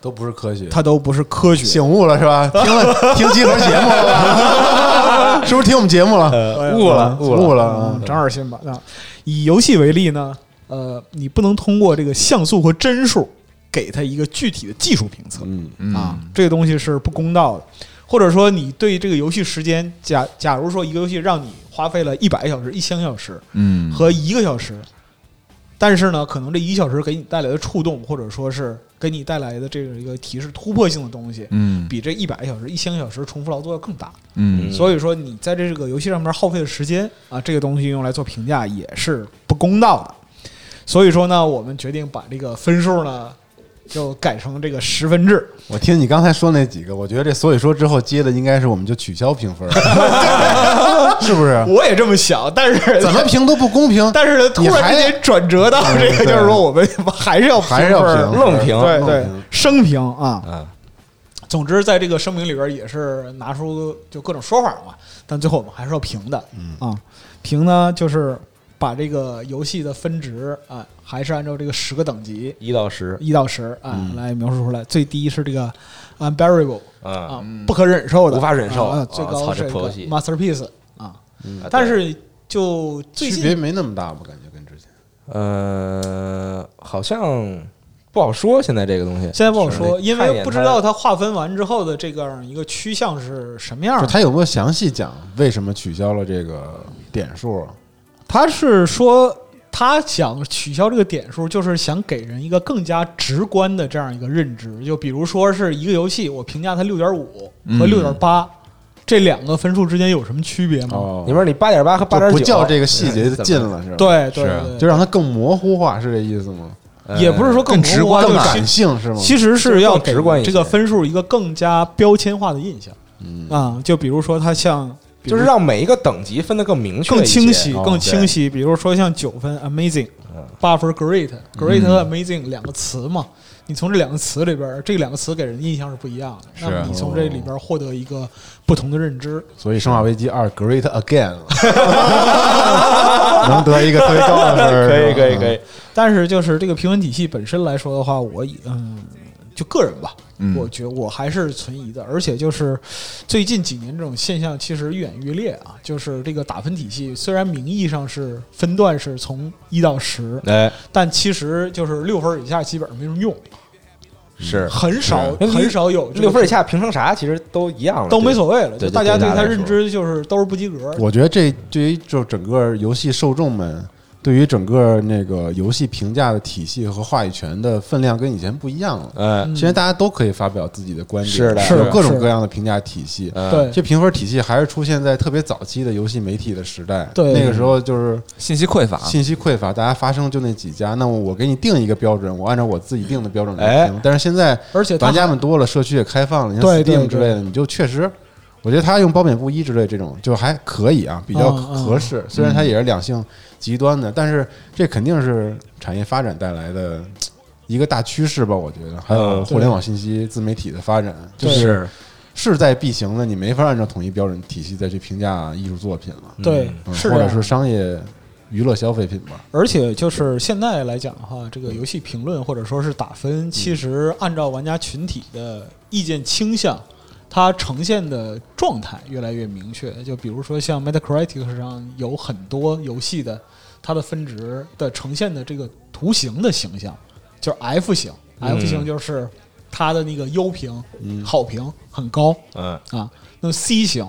都不是科学。它都不是科学。醒悟了是吧？听了听集合节目了吧？<laughs> <laughs> 是不是听我们节目了？悟了悟了悟了啊！长点心吧。啊，以游戏为例呢，呃，你不能通过这个像素和帧数给它一个具体的技术评测。嗯，嗯啊，这个东西是不公道的。或者说，你对这个游戏时间，假假如说一个游戏让你花费了一百小时、一千小时嗯和一个小时，但是呢，可能这一小时给你带来的触动，或者说是给你带来的这个一个提示突破性的东西，嗯比这一百个小时、一千个小时重复劳作要更大。嗯所以说，你在这个游戏上面耗费的时间啊，这个东西用来做评价也是不公道的。所以说呢，我们决定把这个分数呢，就改成这个十分制。我听你刚才说那几个，我觉得这所以说之后接的应该是我们就取消评分，<laughs> 是不是？我也这么想，但是 <laughs> 怎么评都不公平。但是，突然之间转折到这个，就是说我们还是要还是要评愣评对对，生评啊。啊，总之，在这个声明里边也是拿出就各种说法嘛，但最后我们还是要评的啊。评呢就是把这个游戏的分值啊，还是按照这个十个等级一到十，一到十啊来描述出来。最低是这个 unbearable 嗯，啊，不可忍受的，无法忍受啊。啊最高是 masterpiece 但是就最近区别没那么大吧？感觉跟之前。呃，好像不好说，现在这个东西现在不好说，因为不知道它它划分完之后的这个一个趋向是什么样的。他有没有详细讲为什么取消了这个点数啊？他是说他想取消这个点数，就是想给人一个更加直观的这样一个认知。就比如说是一个游戏，我评价它六点五和嗯六点八这两个分数之间有什么区别吗？哦里面你八点八和八点九不叫这个细节就进了，是吧？，对对是，就让它更模糊化，是这意思吗？也不是说更直观吧更感性是吗？其实是要给更直观这个分数一个更加标签化的印象嗯啊。就比如说它像，就是让每一个等级分得更明确更清晰、哦更清晰。比如说像九分 amazing，嗯八分 great，great 和 amazing 两个词嘛，你从这两个词里边儿，这两个词给人的印象是不一样的。是那么你从这里边儿获得一个不同的认知，所以《生化危机二》Great Again <laughs> 能得一个特别高的分儿，可以可以可以，但是就是这个评分体系本身来说的话，我以嗯，就个人吧，嗯我觉我还是存疑的。而且就是最近几年这种现象其实愈演愈烈啊，就是这个打分体系虽然名义上是分段是从一到十，哎，但其实就是六分以下基本上没什么用，是很少是很少有六分以下评成啥其实都一样了，都没所谓了，就大家对他认知就是都是不及格。我觉得这对于就整个游戏受众们，对于整个那个游戏评价的体系和话语权的分量跟以前不一样了。嗯。现在大家都可以发表自己的观点，是的。是有各种各样的评价体系。嗯。对。这评分体系还是出现在特别早期的游戏媒体的时代，对。那个时候就是信息匮乏，信息匮乏，大家发声就那几家，那么我给你定一个标准，我按照我自己定的标准来哎。评。但是现在而且玩家们多了，社区也开放了，你像 Steam 之类的，你就确实，我觉得他用褒贬不一之类这种就还可以啊，比较合适。虽然它也是两性极端的，但是这肯定是产业发展带来的一个大趋势吧？我觉得，还有嗯互联网信息自媒体的发展，就是势在必行的，你没法按照统一标准体系再去评价艺术作品了，对嗯是或者是商业娱乐消费品吧。而且就是现在来讲的话，这个游戏评论或者说是打分，其实按照玩家群体的意见倾向，它呈现的状态越来越明确。就比如说像 Metacritic 上有很多游戏的它的分值的呈现的这个图形的形象，就是 F 型，F 嗯型就是它的那个优评、嗯好评很高嗯，啊。那么 C 型，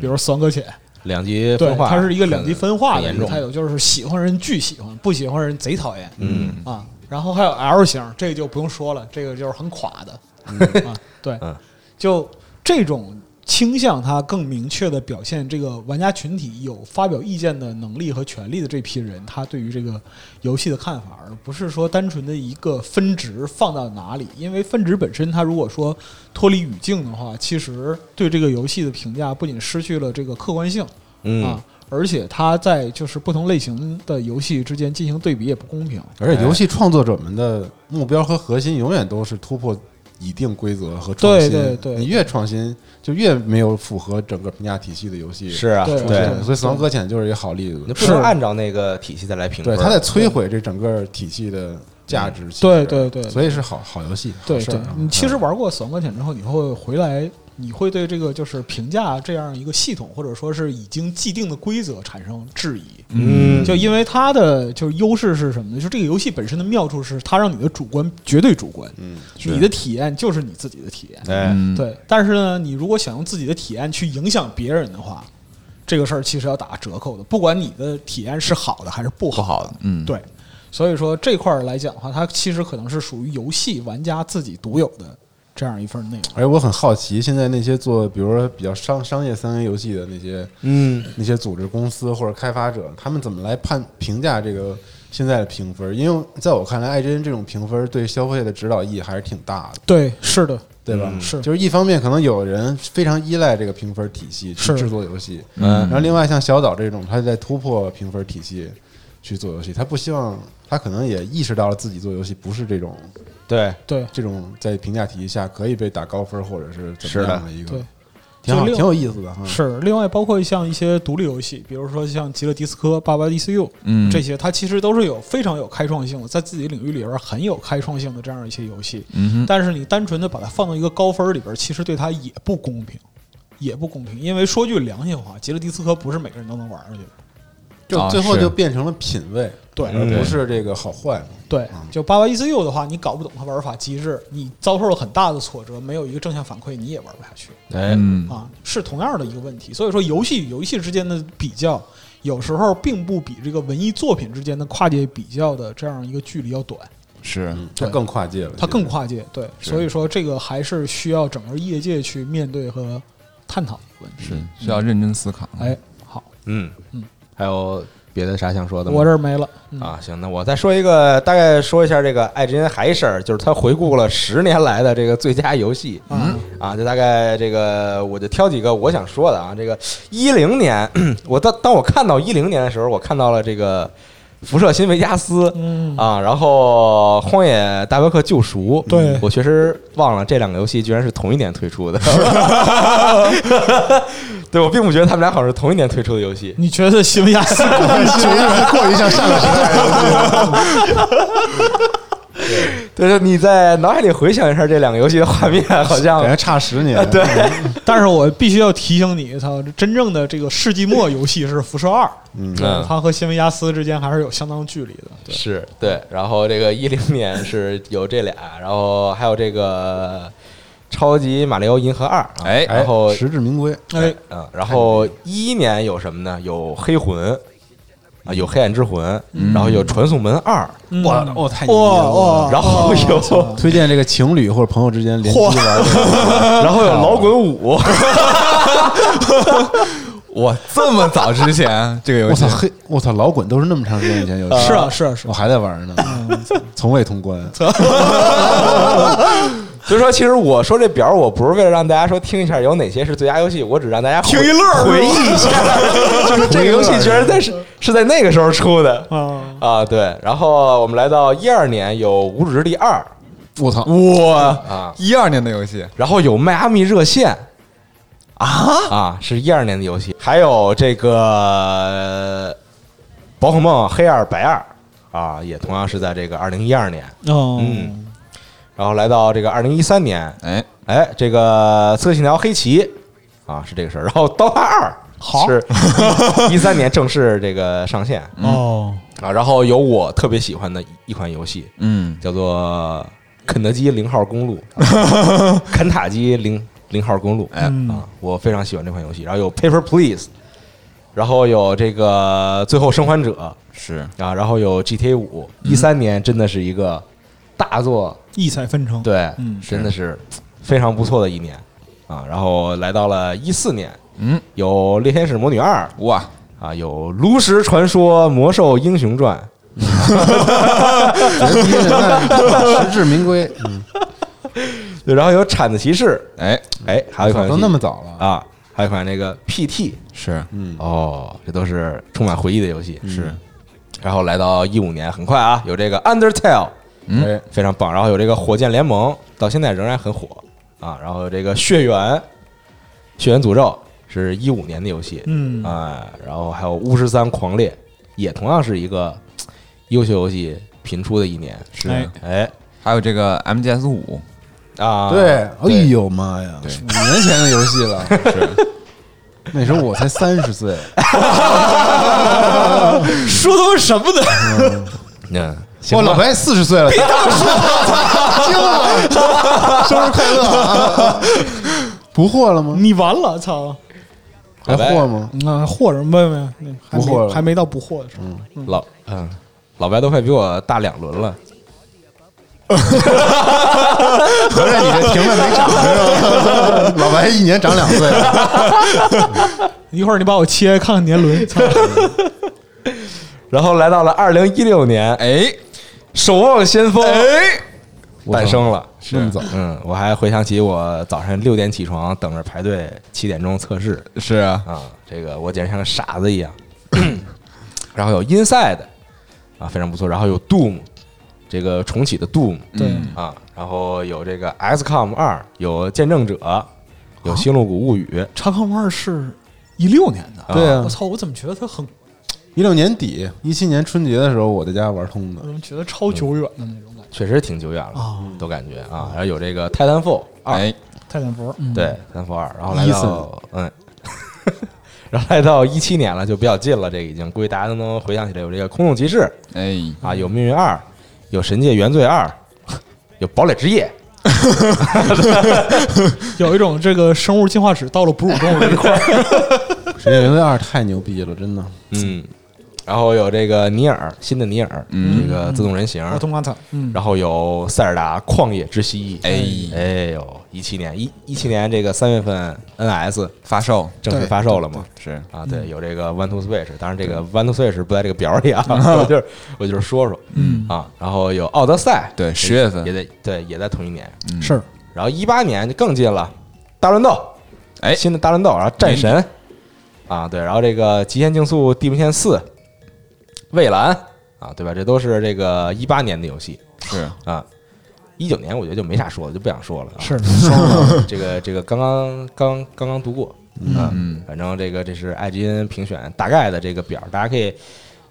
比如《死亡搁浅》。两极对，分化，它是一个两极分化的态度，就是喜欢人巨喜欢，不喜欢人贼讨厌嗯啊。然后还有 L 型，这个就不用说了，这个就是很垮的 <laughs> 啊。对嗯，就这种倾向，它更明确的表现这个玩家群体有发表意见的能力和权利的这批人，他对于这个游戏的看法，而不是说单纯的一个分值放到哪里。因为分值本身，它如果说脱离语境的话，其实对这个游戏的评价不仅失去了这个客观性。嗯啊，而且它在就是不同类型的游戏之间进行对比也不公平。而且游戏创作者们的目标和核心永远都是突破已定规则和创新。对对对你越创新，就越没有符合整个评价体系的游戏是啊，对对。所以《死亡搁浅》就是一个好例子你。不能按照那个体系再来评分，对，它在摧毁这整个体系的价值。对对对所以是好好游戏，对对好事儿啊，你其实玩过《死亡搁浅》之后，你会回来，你会对这个就是评价这样一个系统，或者说是已经既定的规则产生质疑。嗯就因为它的就是优势是什么呢？就这个游戏本身的妙处是它让你的主观绝对主观，嗯，你的体验就是你自己的体验。对，但是呢，你如果想用自己的体验去影响别人的话，这个事儿其实要打折扣的。不管你的体验是好的还是不好不好的，嗯，对，所以说这块儿来讲的话，它其实可能是属于游戏玩家自己独有的这样一份内容。而且我很好奇，现在那些做比如说比较商商业三 A 游戏的那些嗯那些组织公司或者开发者，他们怎么来判评价这个现在的评分？因为在我看来艾珍这种评分对消费的指导意义还是挺大的，对，是的，对吧？嗯是就是一方面，可能有人非常依赖这个评分体系去制作游戏，嗯然后另外像小岛这种，他在突破评分体系去做游戏，他不希望，他可能也意识到了自己做游戏不是这种对，对这种在评价体系下可以被打高分或者是怎么样的一个对，，挺好，挺有意思的哈。是。另外，包括像一些独立游戏，比如说像《极乐迪斯科》《八八 DCU》嗯，这些，它其实都是有非常有开创性的，在自己领域里边很有开创性的这样一些游戏。嗯，但是你单纯的把它放到一个高分里边，其实对它也不公平，也不公平。因为说句良心话，《极乐迪斯科》不是每个人都能玩上去的。啊就最后就变成了品味，对而不是这个好坏嘛。对嗯，就八八一四六的话，你搞不懂它玩法机制，你遭受了很大的挫折，没有一个正向反馈，你也玩不下去哎，嗯，啊，是同样的一个问题。所以说，游戏与游戏之间的比较，有时候并不比这个文艺作品之间的跨界比较的这样一个距离要短，是，嗯，它更跨界了，它更跨界。对，所以说这个还是需要整个业界去面对和探讨的问题。是。需要认真思考。哎，好，嗯。嗯，还有别的啥想说的吗？我这儿没了。嗯啊，行，那我再说一个，大概说一下这个爱之音还事儿，就是他回顾了十年来的这个最佳游戏嗯啊，就大概这个，我就挑几个我想说的啊。这个一零年，<clears throat> 我当当我看到一零年的时候，我看到了这个辐射新维加斯嗯。啊，然后荒野大镖客救赎，对。我确实忘了这两个游戏居然是同一年推出的。<laughs> 对我并不觉得他们俩好像是同一年推出的游戏。你觉得新维加斯过于就因 <laughs> 为过于像上个时代的游对，就你在脑海里回想一下这两个游戏的画面，好，像感觉差十年。对，但是我必须要提醒你，操，真正的这个世纪末游戏是辐射二，嗯，嗯它和新维加斯之间还是有相当距离的。对，是对。然后这个一零年是有这俩，然后还有这个超级马里奥银河二，啊哎然后实至名归。哎，嗯，然后一一年有什么呢？有黑魂啊，有黑暗之魂，然后有传送门二，嗯哇哦，太牛了！哇，然后有推荐这个情侣或者朋友之间联机玩，<laughs> 然后有老滚五，<laughs> 哇，这么早之前这个游戏我操，黑我操，老滚都是那么长时间以前游戏，是啊是啊是啊，我还在玩呢，从未通关。<laughs> 所以说，其实我说这表，我不是为了让大家说听一下有哪些是最佳游戏，我只让大家回听一乐回忆一下，<laughs> 就是这个游戏居然在是是在那个时候出的啊，啊。对，然后我们来到一二年有《无主之地二我操，哇，啊，一二年的游戏，然后有迈阿密热线啊？啊，是一二年的游戏，还有这个宝可梦黑二白二啊，也同样是在这个二零一二年。哦，嗯然后来到这个二零一三年，哎，哎，这个《刺客信条：黑旗》啊是这个事儿，然后《刀塔二》好。是一三年正式这个上线。哦，啊，然后有我特别喜欢的一一款游戏，嗯，叫做《肯德基零号公路》，<laughs> 肯塔基零零号公路，哎。嗯。啊，我非常喜欢这款游戏。然后有 Paper Please，然后有这个最后生还者。是，啊，然后有 GTA 五，一三年真的是一个大作异彩纷呈，对，嗯真的是非常不错的一年啊。然后来到了一四年，嗯，有《猎天使魔女二哇，》啊，有《炉石传说：魔兽英雄传。<laughs> 绝逼的，那实至名归。嗯，》，对然后有《铲子骑士哎，》，哎，还有一款都那么早了，啊，还有一款那个 PT，是，嗯，哦，这都是充满回忆的游戏。是，然后来到一五年，很快啊，有这个 Undertale，嗯？哎，非常棒。然后有这个火箭联盟，到现在仍然很火。啊。然后有这个血缘，血缘诅咒是一五年的游戏，嗯。啊，然后还有巫师三狂猎，也同样是一个 <tsk> 优秀游戏频出的一年。是。哎。哎。还有这个 MGS 五，啊，对，哎对呦妈呀，五年前的游戏了，<laughs> 是。那时候我才三十岁，<laughs> <laughs> 说他妈什么呢？嗯，行我老，白四十岁了，惊 <laughs> 了，生日快乐啊！<laughs> 不惑了吗？你完了，操！还惑吗？那惑什么呗？那还不惑了还没到不惑的时候。老嗯，老白都快比我大两轮了。合着你这停了没长是吧？<laughs> 老白一年长两岁，一会儿你把我切开看看年轮，操！然后来到了二零一六年，哎守望先锋。哎，诞生了。那么早，嗯，我还回想起我早上六点起床，等着排队七点钟测试。是啊，啊，这个我简直像个傻子一样。<clears throat> 然后有 Inside 啊，非常不错。然后有 Doom 这个重启的 Doom 对。嗯啊，然后有这个 XCOM 二，有见证者，有星露谷物语。XCOM 二是一六年的，对啊。我操！我怎么觉得它很，一六年底，一七年春节的时候，我在家玩通的。觉得超久远的那种感觉？确实挺久远了，啊都感觉啊。然后有这个泰坦 Fall 二，哎。泰坦佛，嗯。对，泰坦 Fall 二，然后来到嗯，<laughs> 然后来到一七年了，就比较近了，这个已经估计大家都能回想起来，有这个空洞骑士。哎，啊，有命运二，有神界原罪二，有堡垒之夜，<laughs> 有一种这个生物进化史到了哺乳动物这一块儿，<laughs>《神界原罪二》太牛逼了，真的。嗯，然后有这个尼尔新的尼尔，嗯。这个自动人形，奥特曼塔，嗯，然后有塞尔达旷野之息，哎。哎呦，一七年一一七年这个三月份 NS 发售正式发售了嘛？是。啊，对，有这个 One to Switch，当然这个 One to Switch 不在这个表里啊，<laughs> 我就是我就是说说，嗯。啊，然后有奥德赛，对10月份。也在对也在同一年，嗯。是。然后一八年就更近了，大乱斗，哎。新的大乱斗，然后战神，啊，对，然后这个极限竞速地平线四，蔚蓝啊，对吧？这都是这个一八年的游戏是啊。一九年我觉得就没啥说的，就不想说了啊。是 <laughs> 这个这个刚刚刚刚刚读过，啊嗯反正这个这是 IGN 评选大概的这个表，大家可以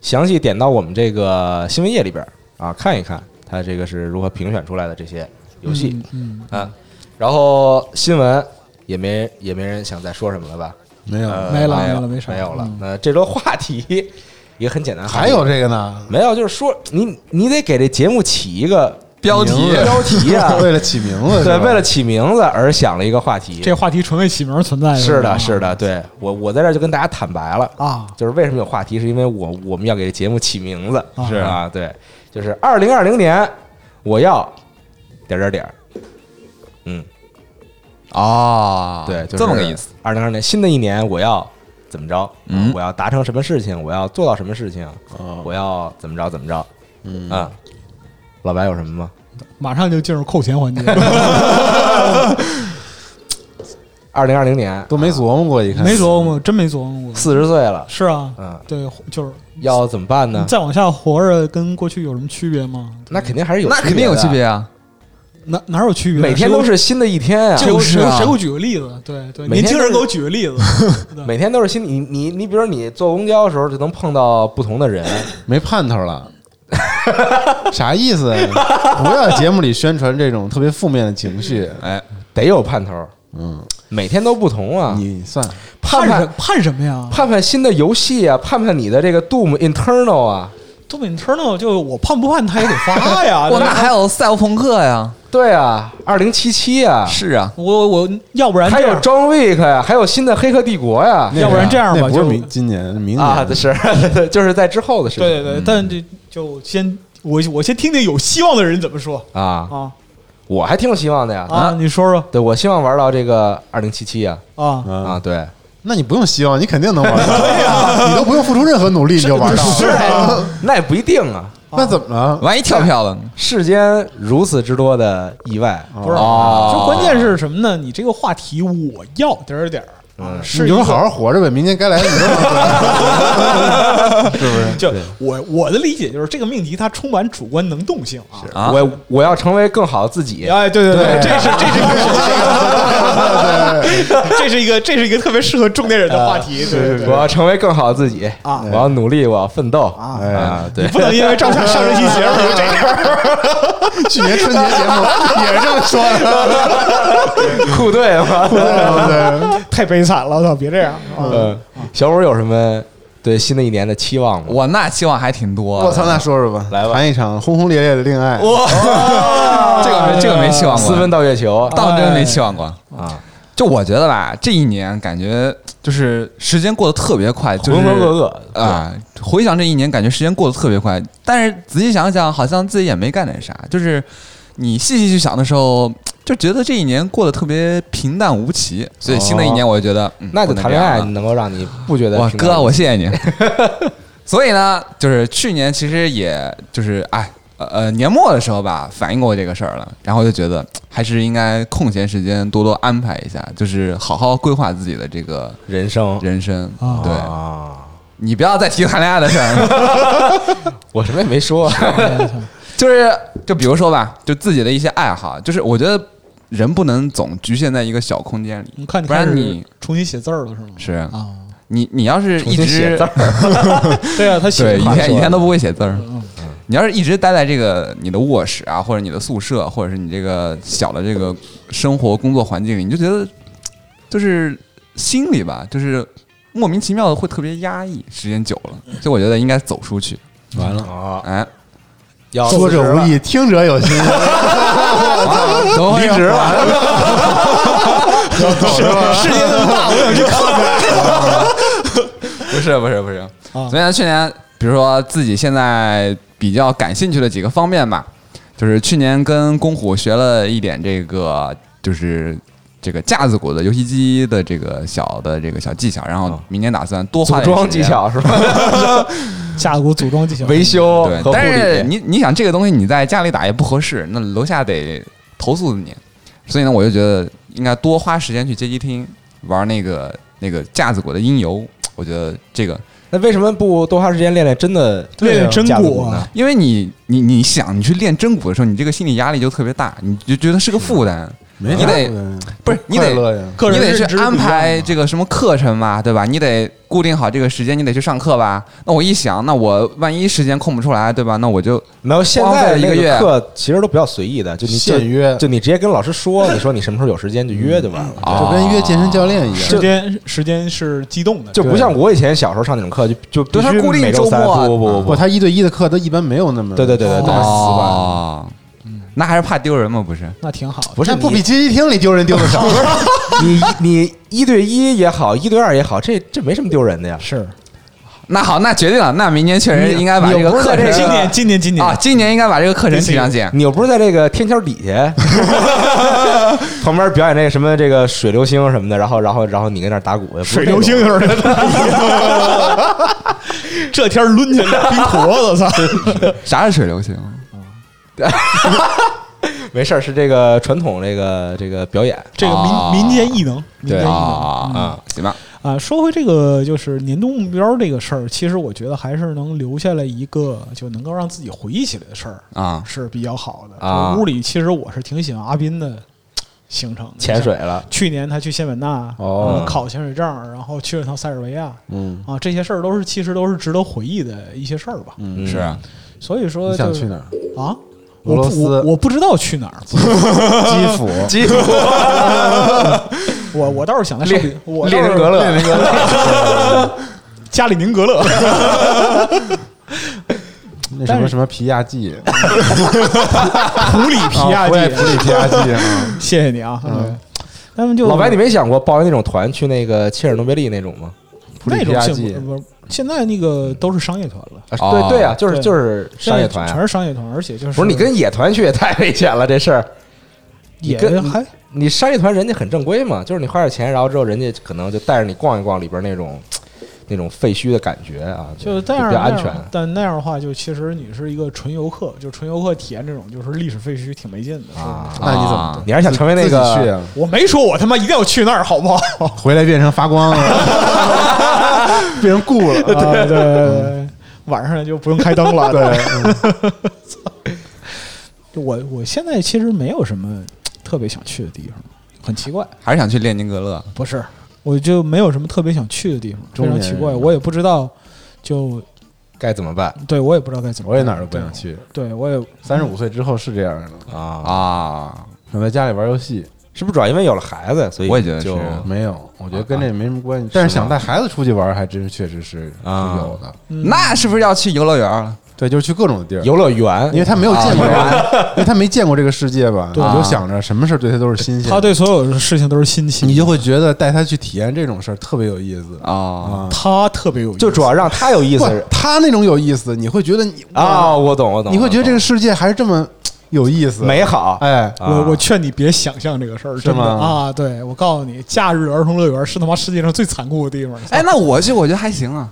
详细点到我们这个新闻页里边啊看一看，它这个是如何评选出来的这些游戏嗯，啊。然后新闻也没也没人想再说什么了吧？没有，呃没了没有了没啥没有了嗯。那这周话题一个很简单，还有这个呢，没有？就是说你你得给这节目起一个标题标题啊，<laughs> 为了起名字，对，为了起名字而想了一个话题。这话题纯为起名存在，是的，是的，对。我我在这就跟大家坦白了，啊，就是为什么有话题，是因为我我们要给这节目起名字，啊。是啊，对，就是二零二零年我要点点点，嗯，啊，对，就是这么个意思。。二零二年新的一年我要怎么着？嗯我要达成什么事情？我要做到什么事情？哦我要怎么着怎么着？嗯啊，老白有什么吗？马上就进入扣钱环节，<laughs> 二零二零年都没琢磨过，一看没琢磨，真没琢磨过。四十岁了，是啊，嗯，对，就是要怎么办呢？再往下活着，跟过去有什么区别吗？那肯定还是有，那肯定有区别，啊！哪哪有区别？每天都是新的一天啊，谁给我就是啊谁给我举个例子？对对，年轻人给我举个例子。<laughs> 每天都是新。你你你，比如说你坐公交的时候，就能碰到不同的人，<laughs> 没盼头了。<laughs> 啥意思？不要节目里宣传这种特别负面的情绪。哎，得有盼头，嗯，每天都不同啊。你算盼盼盼什盼什么呀？盼盼新的游戏啊，盼盼你的这个 Doom Internal 啊，Doom internal 就我盼不盼他也得发呀。我那还有赛博朋克呀？对啊，二零七七啊，是啊，我我要不然还有，John Wick 呀，还有新的黑客帝国呀，要不然这样吧就那不是明今年，明年。啊，是，<laughs> 就是在之后的事情。对对对，但这就先我我先听听有希望的人怎么说。啊，啊。我还挺有希望的呀。啊！你说说。对，我希望玩到这个二零七七呀。啊，啊，啊，对，那你不用希望，你肯定能玩到，<laughs> 你都不用付出任何努力，你就玩到。<laughs> 是啊，那也不一定啊。那怎么了？万一跳票了呢？世间如此之多的意外，不是，哦就关键是什么呢？你这个话题我要点儿点儿啊，嗯是一个你 <laughs> 就好好活着呗，明年该来的你都能来，是不是？就我我的理解就是这个命题它充满主观能动性啊。啊我我要成为更好的自己。哎，对对对，这是这是 <laughs> 这是一个这是一个特别适合中年人的话题，对对对我要成为更好的自己啊我要努力，我要奋斗啊啊！对你，不能因为照相上这期节目 <laughs> 就这样。去年春节节目 <laughs> 也是这么说的，酷队嘛。对对太悲惨了，我操！别这样啊！嗯，小五有什么对新的一年的期望吗？我那期望还挺多。我操，那说说吧，来吧谈一场轰轰烈烈的恋爱。哇，这个没这个没期望过，私奔到月球当真没期望过。啊，就我觉得吧，这一年感觉就是时间过得特别快，就是浑浑噩噩啊。回想这一年，感觉时间过得特别快，但是仔细想想，好像自己也没干点啥。就是你细细去想的时候，就觉得这一年过得特别平淡无奇。所以新的一年，我就觉得，嗯那就谈恋爱能能够让你不觉得哥，我谢谢你。<laughs> 所以呢，就是去年其实也就是哎。呃呃，年末的时候吧，反映过这个事儿了，然后就觉得还是应该空闲时间多多安排一下，就是好好规划自己的这个人生人生。啊对啊，你不要再提谈恋爱的事儿，<laughs> 我什么也没说。<laughs> 就是就比如说吧，就自己的一些爱好，就是我觉得人不能总局限在一个小空间里，你看，你不然你重新写字儿了是吗？是。啊，你你要是一直写字儿，<laughs> 对啊，他写对以前以前都不会写字儿。嗯，你要是一直待在这个你的卧室啊，或者你的宿舍，或者是你这个小的这个生活工作环境里，你就觉得就是心里吧，就是莫名其妙的会特别压抑，时间久了，所以我觉得应该走出去，完了，啊，哎，要说者无意，听者有心。怎么离职了，<laughs> 世界那么大，我想去看看。<laughs> 不是不是不是，啊所以呢，去年比如说自己现在比较感兴趣的几个方面吧，就是去年跟公虎学了一点这个，就是这个架子鼓的游戏机的这个小的这个小技巧，然后明年打算多花组装技点时间。巧是吧？<laughs> 架鼓组装技巧维修对和，护但是理。你你想这个东西你在家里打也不合适，那楼下得投诉你，所以呢，我就觉得应该多花时间去街机厅玩那个那个架子鼓的音游，我觉得这个那为什么不多花时间练练真的练练真鼓啊？呢？因为你你你想你去练真鼓的时候，你这个心理压力就特别大，你就觉得是个负担，没你得不是你得你得去安排这个什么课程吧，对吧？你得固定好这个时间，你得去上课吧。那我一想，那我万一时间空不出来，对吧？那我就没有，现在的一个月课其实都比较随意的，就你现约就你直接跟老师说，你说你什么时候有时间就约就完了。<laughs> 就跟约健身教练一样。时间时间是机动的，就不像我以前小时候上那种课，就就必须固定每周末不，不不他一对一的课都一般没有那么对对对对对那么死板。哦，那还是怕丢人吗？不是，那挺好的。不是那不比你街机厅里丢人丢的少。<laughs> <laughs> 你你一对一也好，一对二也好，这这没什么丢人的呀。是那好，那决定了，那明年确实应该把这个课程今年今年今年啊，今年应该把这个课程提上去。你又不是在这个天桥底下，<laughs> 旁边表演那个什么这个水流星什么的，然后然后然后你跟那打鼓，水流星似的这天抡起来冰坨子，操！啥是水流星？<laughs> 没事儿，是这个传统这个这个表演。这个啊。民民间艺能，民间艺能。啊啊，行吧，啊。说回这个就是年度目标这个事儿，其实我觉得还是能留下来一个就能够让自己回忆起来的事儿啊。是比较好的。啊。屋里其实我是挺喜欢阿斌的行程的，潜水了，去年他去仙本那，哦。呃考潜水证，然后去了趟塞尔维亚，嗯。啊，这些事儿都是其实都是值得回忆的一些事儿吧。嗯，是啊。所以说你想去哪儿？啊？俄罗斯我不我我不知道去哪儿，<laughs> <laughs> 基辅。基 <laughs> 辅我我倒是想在圣彼，我列宁格勒，列宁格勒，加里宁格勒，那什么什么皮亚季，普里皮亚季，普里皮亚季啊，谢谢你啊。嗯，那么就老白，你没想过报那种团去那个切尔诺贝利那种吗？普里那种皮亚季不是？现在那个都是商业团了，对对啊，就是对。就是商业团现在全是商业团，而且就是不是你跟野团去也太危险了，这事儿。你也跟还你商业团人家很正规嘛，就是你花点钱，然后之后人家可能就带着你逛一逛里边那种那种废墟的感觉啊，就这样比较安全那样。但那样的话，就其实你是一个纯游客，就纯游客体验这种就是历史废墟，挺没劲的。啊那你怎么啊你还是想成为那个啊？<laughs> 我没说我他妈一定要去那儿，好不好？回来变成发光了，<laughs> 变成固了。啊对对对对，晚上就不用开灯了。对，<laughs> 我我现在其实没有什么特别想去的地方，很奇怪。还是想去列宁格勒。不是，我就没有什么特别想去的地方，非常奇怪，我也不知道，就该怎么办对我也不知道该怎么办。我也哪儿都不想去。对，对我也三十五岁之后是这样的，啊？啊，想在家里玩游戏。是不是主要因为有了孩子，所以我也觉得就是没有，我觉得跟这没什么关系。但是想带孩子出去玩，还真是确实是有的。嗯那是不是要去游乐园了？对，就是去各种的地儿，游乐园，因为他没有见过这个，因为他没见过这个世界吧，你对就想着什么事儿对他都是新鲜。他对所有的事情都是新奇，你就会觉得带他去体验这种事儿特别有意思啊，啊。他特别有意思，就主要让他有意思，他那种有意思，你会觉得你啊！，我懂，我懂，你会觉得这个个世界还是这么有意思，美好，哎，啊我我劝你别想象这个事儿，真的啊！对我告诉你，假日儿童乐园是他妈世界上最残酷的地方。哎，那我去，我觉得还行啊。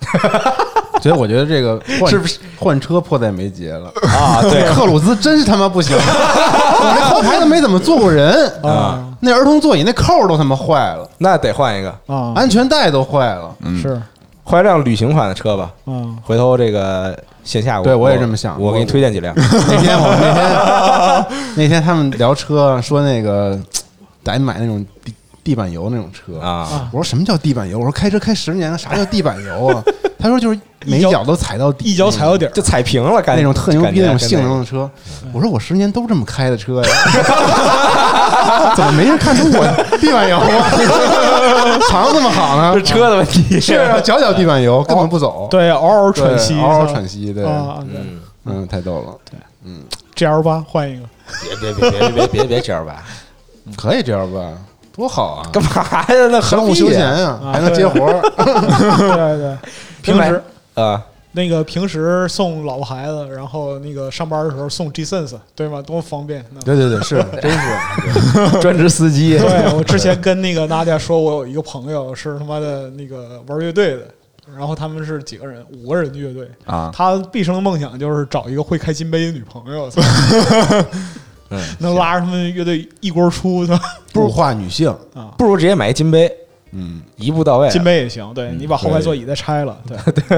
<laughs> 所以我觉得这个换是不是？换车迫在眉睫了？<laughs> 啊，对。克鲁兹真是他妈不行，<laughs> 我这后排都没怎么坐过人啊。<laughs> 那儿童座椅那扣儿都他妈坏了，那得换一个，啊，安全带都坏了。嗯，是。换一辆旅行款的车吧。嗯，回头这个线下对我也这么想。我给你推荐几辆。那天我们那天那天他们聊车，说那个 <tsk> 得买那种地地板油那种车。啊。我说什么叫地板油？我说开车开十年了，啥叫地板油啊？<laughs> 他说就是每脚都踩到底，一脚踩到底就踩平了，感觉那种特牛逼那种性能的车。我说我十年都这么开的车呀，<laughs> 怎么没人看出我地板油啊？<laughs> 藏这么好呢？是车的问题。是啊，脚脚地板油根本不走，对，嗷嗷，喘息，嗷嗷喘息，对，嗯，嗯，太逗了，，G L 八换一个，别别别别别别别这样吧，可以这样吧？多好啊！干嘛呀？那何必商务休闲啊还能接活儿。对 <laughs> 对，<laughs> 平时啊？那个平时送老婆孩子，然后那个上班的时候送 G Sense，对吗？多方便。对对对，是，<laughs> 真是。专职司机，对我之前跟那个娜姐说，我有一个朋友是他妈的那个玩乐队的，然后他们是几个人，五个人的乐队。啊，他毕生的梦想就是找一个会开金杯的女朋友，嗯，能拉着他们乐队一锅出的物化女性，啊。不如直接买一金杯，嗯，一步到位。金杯也行，对你把后排座椅再拆了，对。<laughs> <laughs>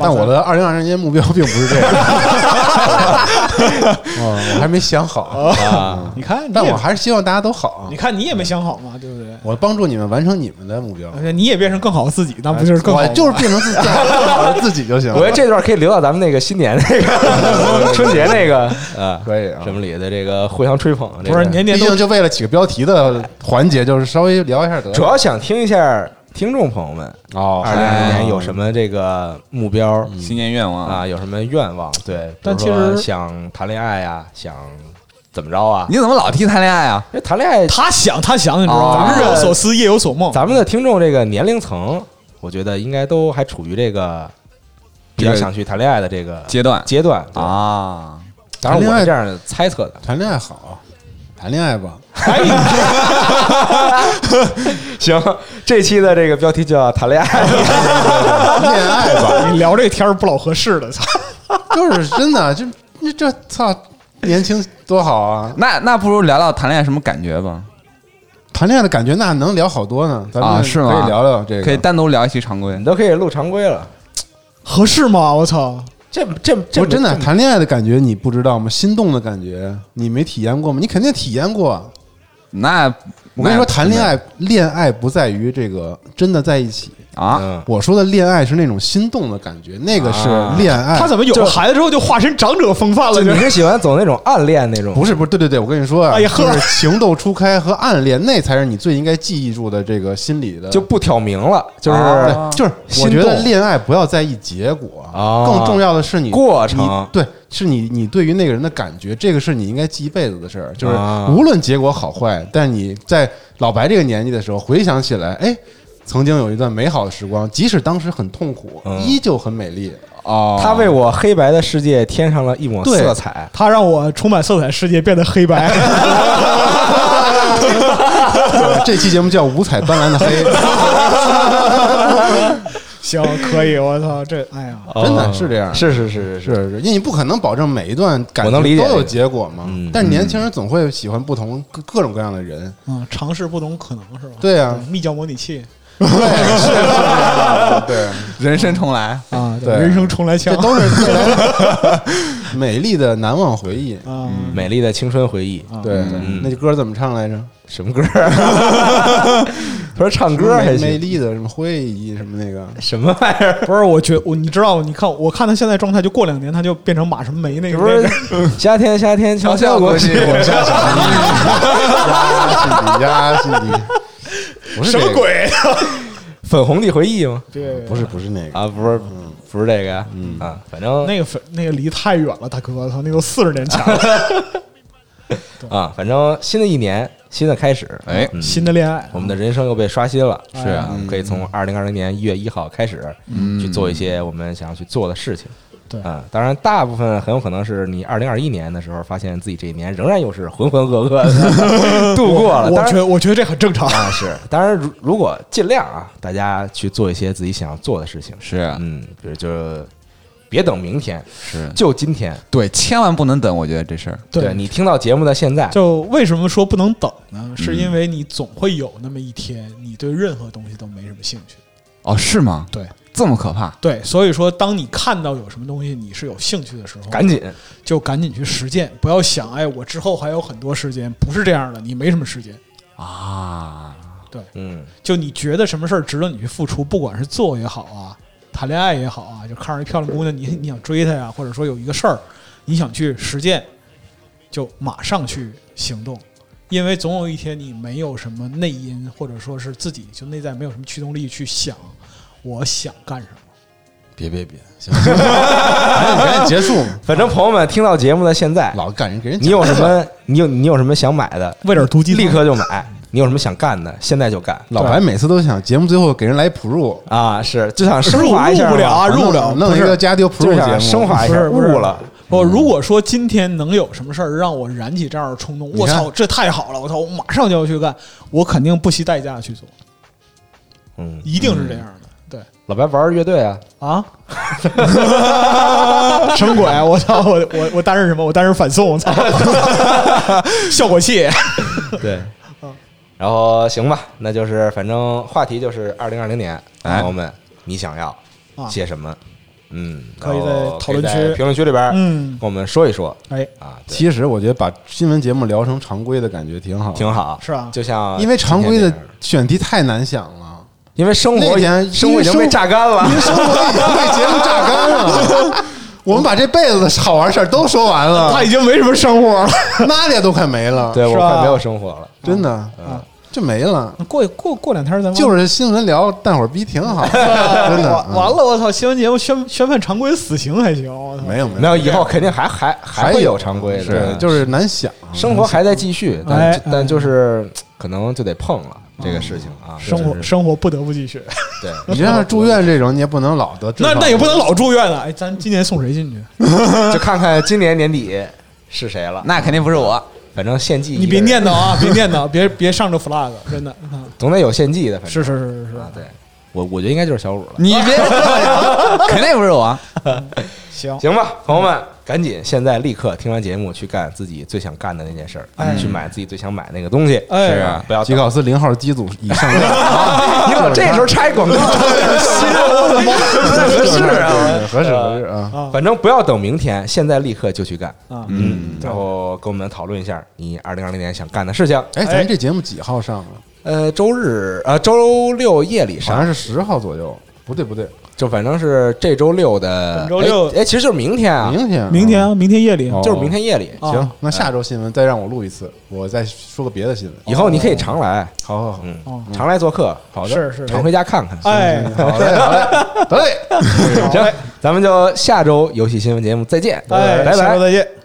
但我的二零二零年目标并不是这样。<laughs> <laughs> 哦，我还没想好，<laughs> 啊，你看，你但也我还是希望大家都好啊你。看你也没想好嘛，对不对？我帮助你们完成你们的目标，而且你也变成更好的自己，那不就是更好就是变成自己更好的自己就行了。我觉得这段可以留到咱们那个新年那个 <laughs> 春节那个啊可以啊什么里的这个互相吹捧，这个不是年年都毕竟就为了起个标题的环节，就是稍微聊一下得了。主要想听一下听众朋友们，哦，二零二零哎年有什么这个目标新年愿望啊？有什么愿望？对，但其实想谈恋爱呀，想怎么着啊？你怎么老提谈恋爱啊？因为谈恋爱，他想他想，你知道吗？哦日有所思，夜有所梦。咱们的听众这个年龄层，我觉得应该都还处于这个比较想去谈恋爱的这个阶段阶段啊，当然我是这样猜测的。谈恋爱好，谈恋爱吧。哎，<laughs> 行，这期的这个标题叫谈恋爱。恋爱吧，<laughs> 你聊这天儿不老合适的，操！就是真的，就你这操，年轻多好啊！那那不如聊聊谈恋爱什么感觉吧？谈恋爱的感觉那能聊好多呢，咱们啊是吗可以聊聊这个，可以单独聊一期常规你。都可以录常规了。<tsk> 合适吗？我操！这这这我真的谈恋爱的感觉你不知道吗？心动的感觉你没体验过吗？你肯定体验过。那我跟你说，谈恋爱，恋爱不在于这个真的在一起。啊，嗯，我说的恋爱是那种心动的感觉，那个是啊恋爱。他怎么有了孩子之后就化身长者风范了？你是喜欢走那种暗恋那种？不是不是，对对对，我跟你说啊，哎呀呵就是情窦初开和暗恋，那才是你最应该记忆住的这个心理的。<laughs> 就不挑明了，就是啊，就是我觉得恋爱不要在意结果，啊更重要的是你过程你对，是你你对于那个人的感觉，这个是你应该记一辈子的事儿。就是啊无论结果好坏，但你在老白这个年纪的时候回想起来，哎，曾经有一段美好的时光，即使当时很痛苦，嗯依旧很美丽。哦，他为我黑白的世界添上了一抹对色彩。他让我充满色彩世界变得黑白。<laughs> 这期节目叫五彩斑斓的黑，<laughs> 行，可以，我操，这哎呀，真的是这样。是是是是是是，因为你不可能保证每一段感我能理情都有结果嘛。嗯但是年轻人总会喜欢不同各各种各样的人。嗯，尝试不同可能是吧？对啊密教模拟器对。人生重来，啊，对人生重来枪这，都是，<laughs> 美丽的难忘回忆。啊，美丽的青春回忆，啊。对，嗯。那歌怎么唱来着？什么歌？儿？他说唱歌还美美，丽的什么回忆什么那个？什么玩意儿？不是，我觉我你知道，你看我看他现在状态，就过两年他就变成马什么梅那个，不是 <laughs> 夏天夏天悄悄过去，我下心底呀，心底。<laughs> 不是什么这个？鬼？<laughs> 粉红的回忆吗？对，不是不是那个。啊，不是，不是这个呀，嗯。啊，反正那个粉那个离太远了，大哥，操，那都 <laughs> 四十年前了。<laughs> 啊，反正新的一年，新的开始，哎。嗯。新的恋爱，我们的人生又被刷新了，哎是啊，可以从二零二零年一月一号开始去做一些我们想要去做的事情。对啊，当然，大部分很有可能是你二零二一年的时候，发现自己这一年仍然又是浑浑噩噩的 <laughs> 度过了。我觉得我觉得这很正常。啊，是，当然，如如果尽量啊，大家去做一些自己想要做的事情，是啊嗯，比如就别等明天，是，就今天。对，千万不能等，我觉得这事儿。对你听到节目的现在，就为什么说不能等呢？是嗯因为你总会有那么一天，你对任何东西都没什么兴趣。哦，是吗？对这么可怕？对，所以说，当你看到有什么东西你是有兴趣的时候，赶紧就赶紧去实践，不要想，哎，我之后还有很多时间，不是这样的，你没什么时间。啊，对嗯，就你觉得什么事儿值得你去付出，不管是做也好啊，谈恋爱也好啊，就看上一漂亮姑娘，你你想追她呀，或者说有一个事儿你想去实践，就马上去行动，因为总有一天你没有什么内因，或者说是自己就内在没有什么驱动力去想我想干什么。别别别，行，行赶紧赶紧结束。反正朋友们听到节目的现在，老干人给人你有什么，你有你有什么想买的，为点突击立刻就买。你有什么想干的，现在就干。老白每次都想节目最后给人来普入，啊，是就想升华一下嘛，入不了啊入不了弄一个加丢普就入节目，想升华一下，不是不是悟了。我如果说今天能有什么事儿让我燃起这样的冲动，我操，这太好了！我操，我马上就要去干，我肯定不惜代价去做，嗯，一定是这样的。对老白玩乐队啊，啊，<laughs> 什么鬼？我操！我我我担任什么？我担任反送！我操！<laughs> 效果器。对。然后行吧，那就是反正话题就是二零二零年，哎朋友们，你想要啊些什么？嗯，可以在讨论区。评论区里边，嗯。跟我们说一说。哎，啊，其实我觉得把新闻节目聊成常规的感觉挺好，挺好，是啊。就像因为常规的选题太难想了，因为生活已经生活已经被榨干了。因，为生活已经被节目榨干了。我们把这辈子的好玩事儿都说完了，他已经没什么生活了。<laughs> 那点都快没了，对我快没有生活了。真的。嗯就没了。过过过两天咱们就是新闻聊淡会儿逼挺好，<laughs> 真的完完了，我操！新闻节目宣宣判常规死刑还行，我操！没有没没有，以后肯定还还还会有常规的，对，就是难想。生活还在继续，但哎但就是可能就得碰了这个事情啊，生活生活不得不继续。对，<laughs> 你就像住院这种，你也不能老得那那也不能老住院啊！哎，咱今年送谁进去？<laughs> 就看看今年年底是谁了。那肯定不是我。反正献祭，你别念叨啊，别念叨，别别上这 flag，真的。啊总得有献祭的，反正。是是是是是。啊，，对。我我觉得应该就是小五了。你别，<laughs> 肯定不是我。行，行吧，朋友们，赶紧现在立刻听完节目去干自己最想干的那件事儿，哎去买自己最想买那个东西。哎是啊，不要吉考斯零号机组已上架，<laughs> 你怎么这时候拆广告？<laughs> 合适啊！合适合适啊！反正不要等明天，现在立刻就去干。啊，嗯，然后跟我们讨论一下你二零二零年想干的事情。哎，咱这节目几号上啊？呃，周日呃周六夜里上，好像是十号左右，不对不对，就反正是这周六的本周六。哎，哎其实就是明天啊，明天明天啊，明天夜里。哦就是明天夜里。啊行，那下周新闻再让我录一次，我再说个别的新闻。以后你可以常来，好好好，嗯。哦，常来做客。好的，是是。常回家看看。哎，好嘞好嘞，<laughs> 得嘞。<laughs> 行，咱们就下周游戏新闻节目再见，哎，拜拜。下周。再见。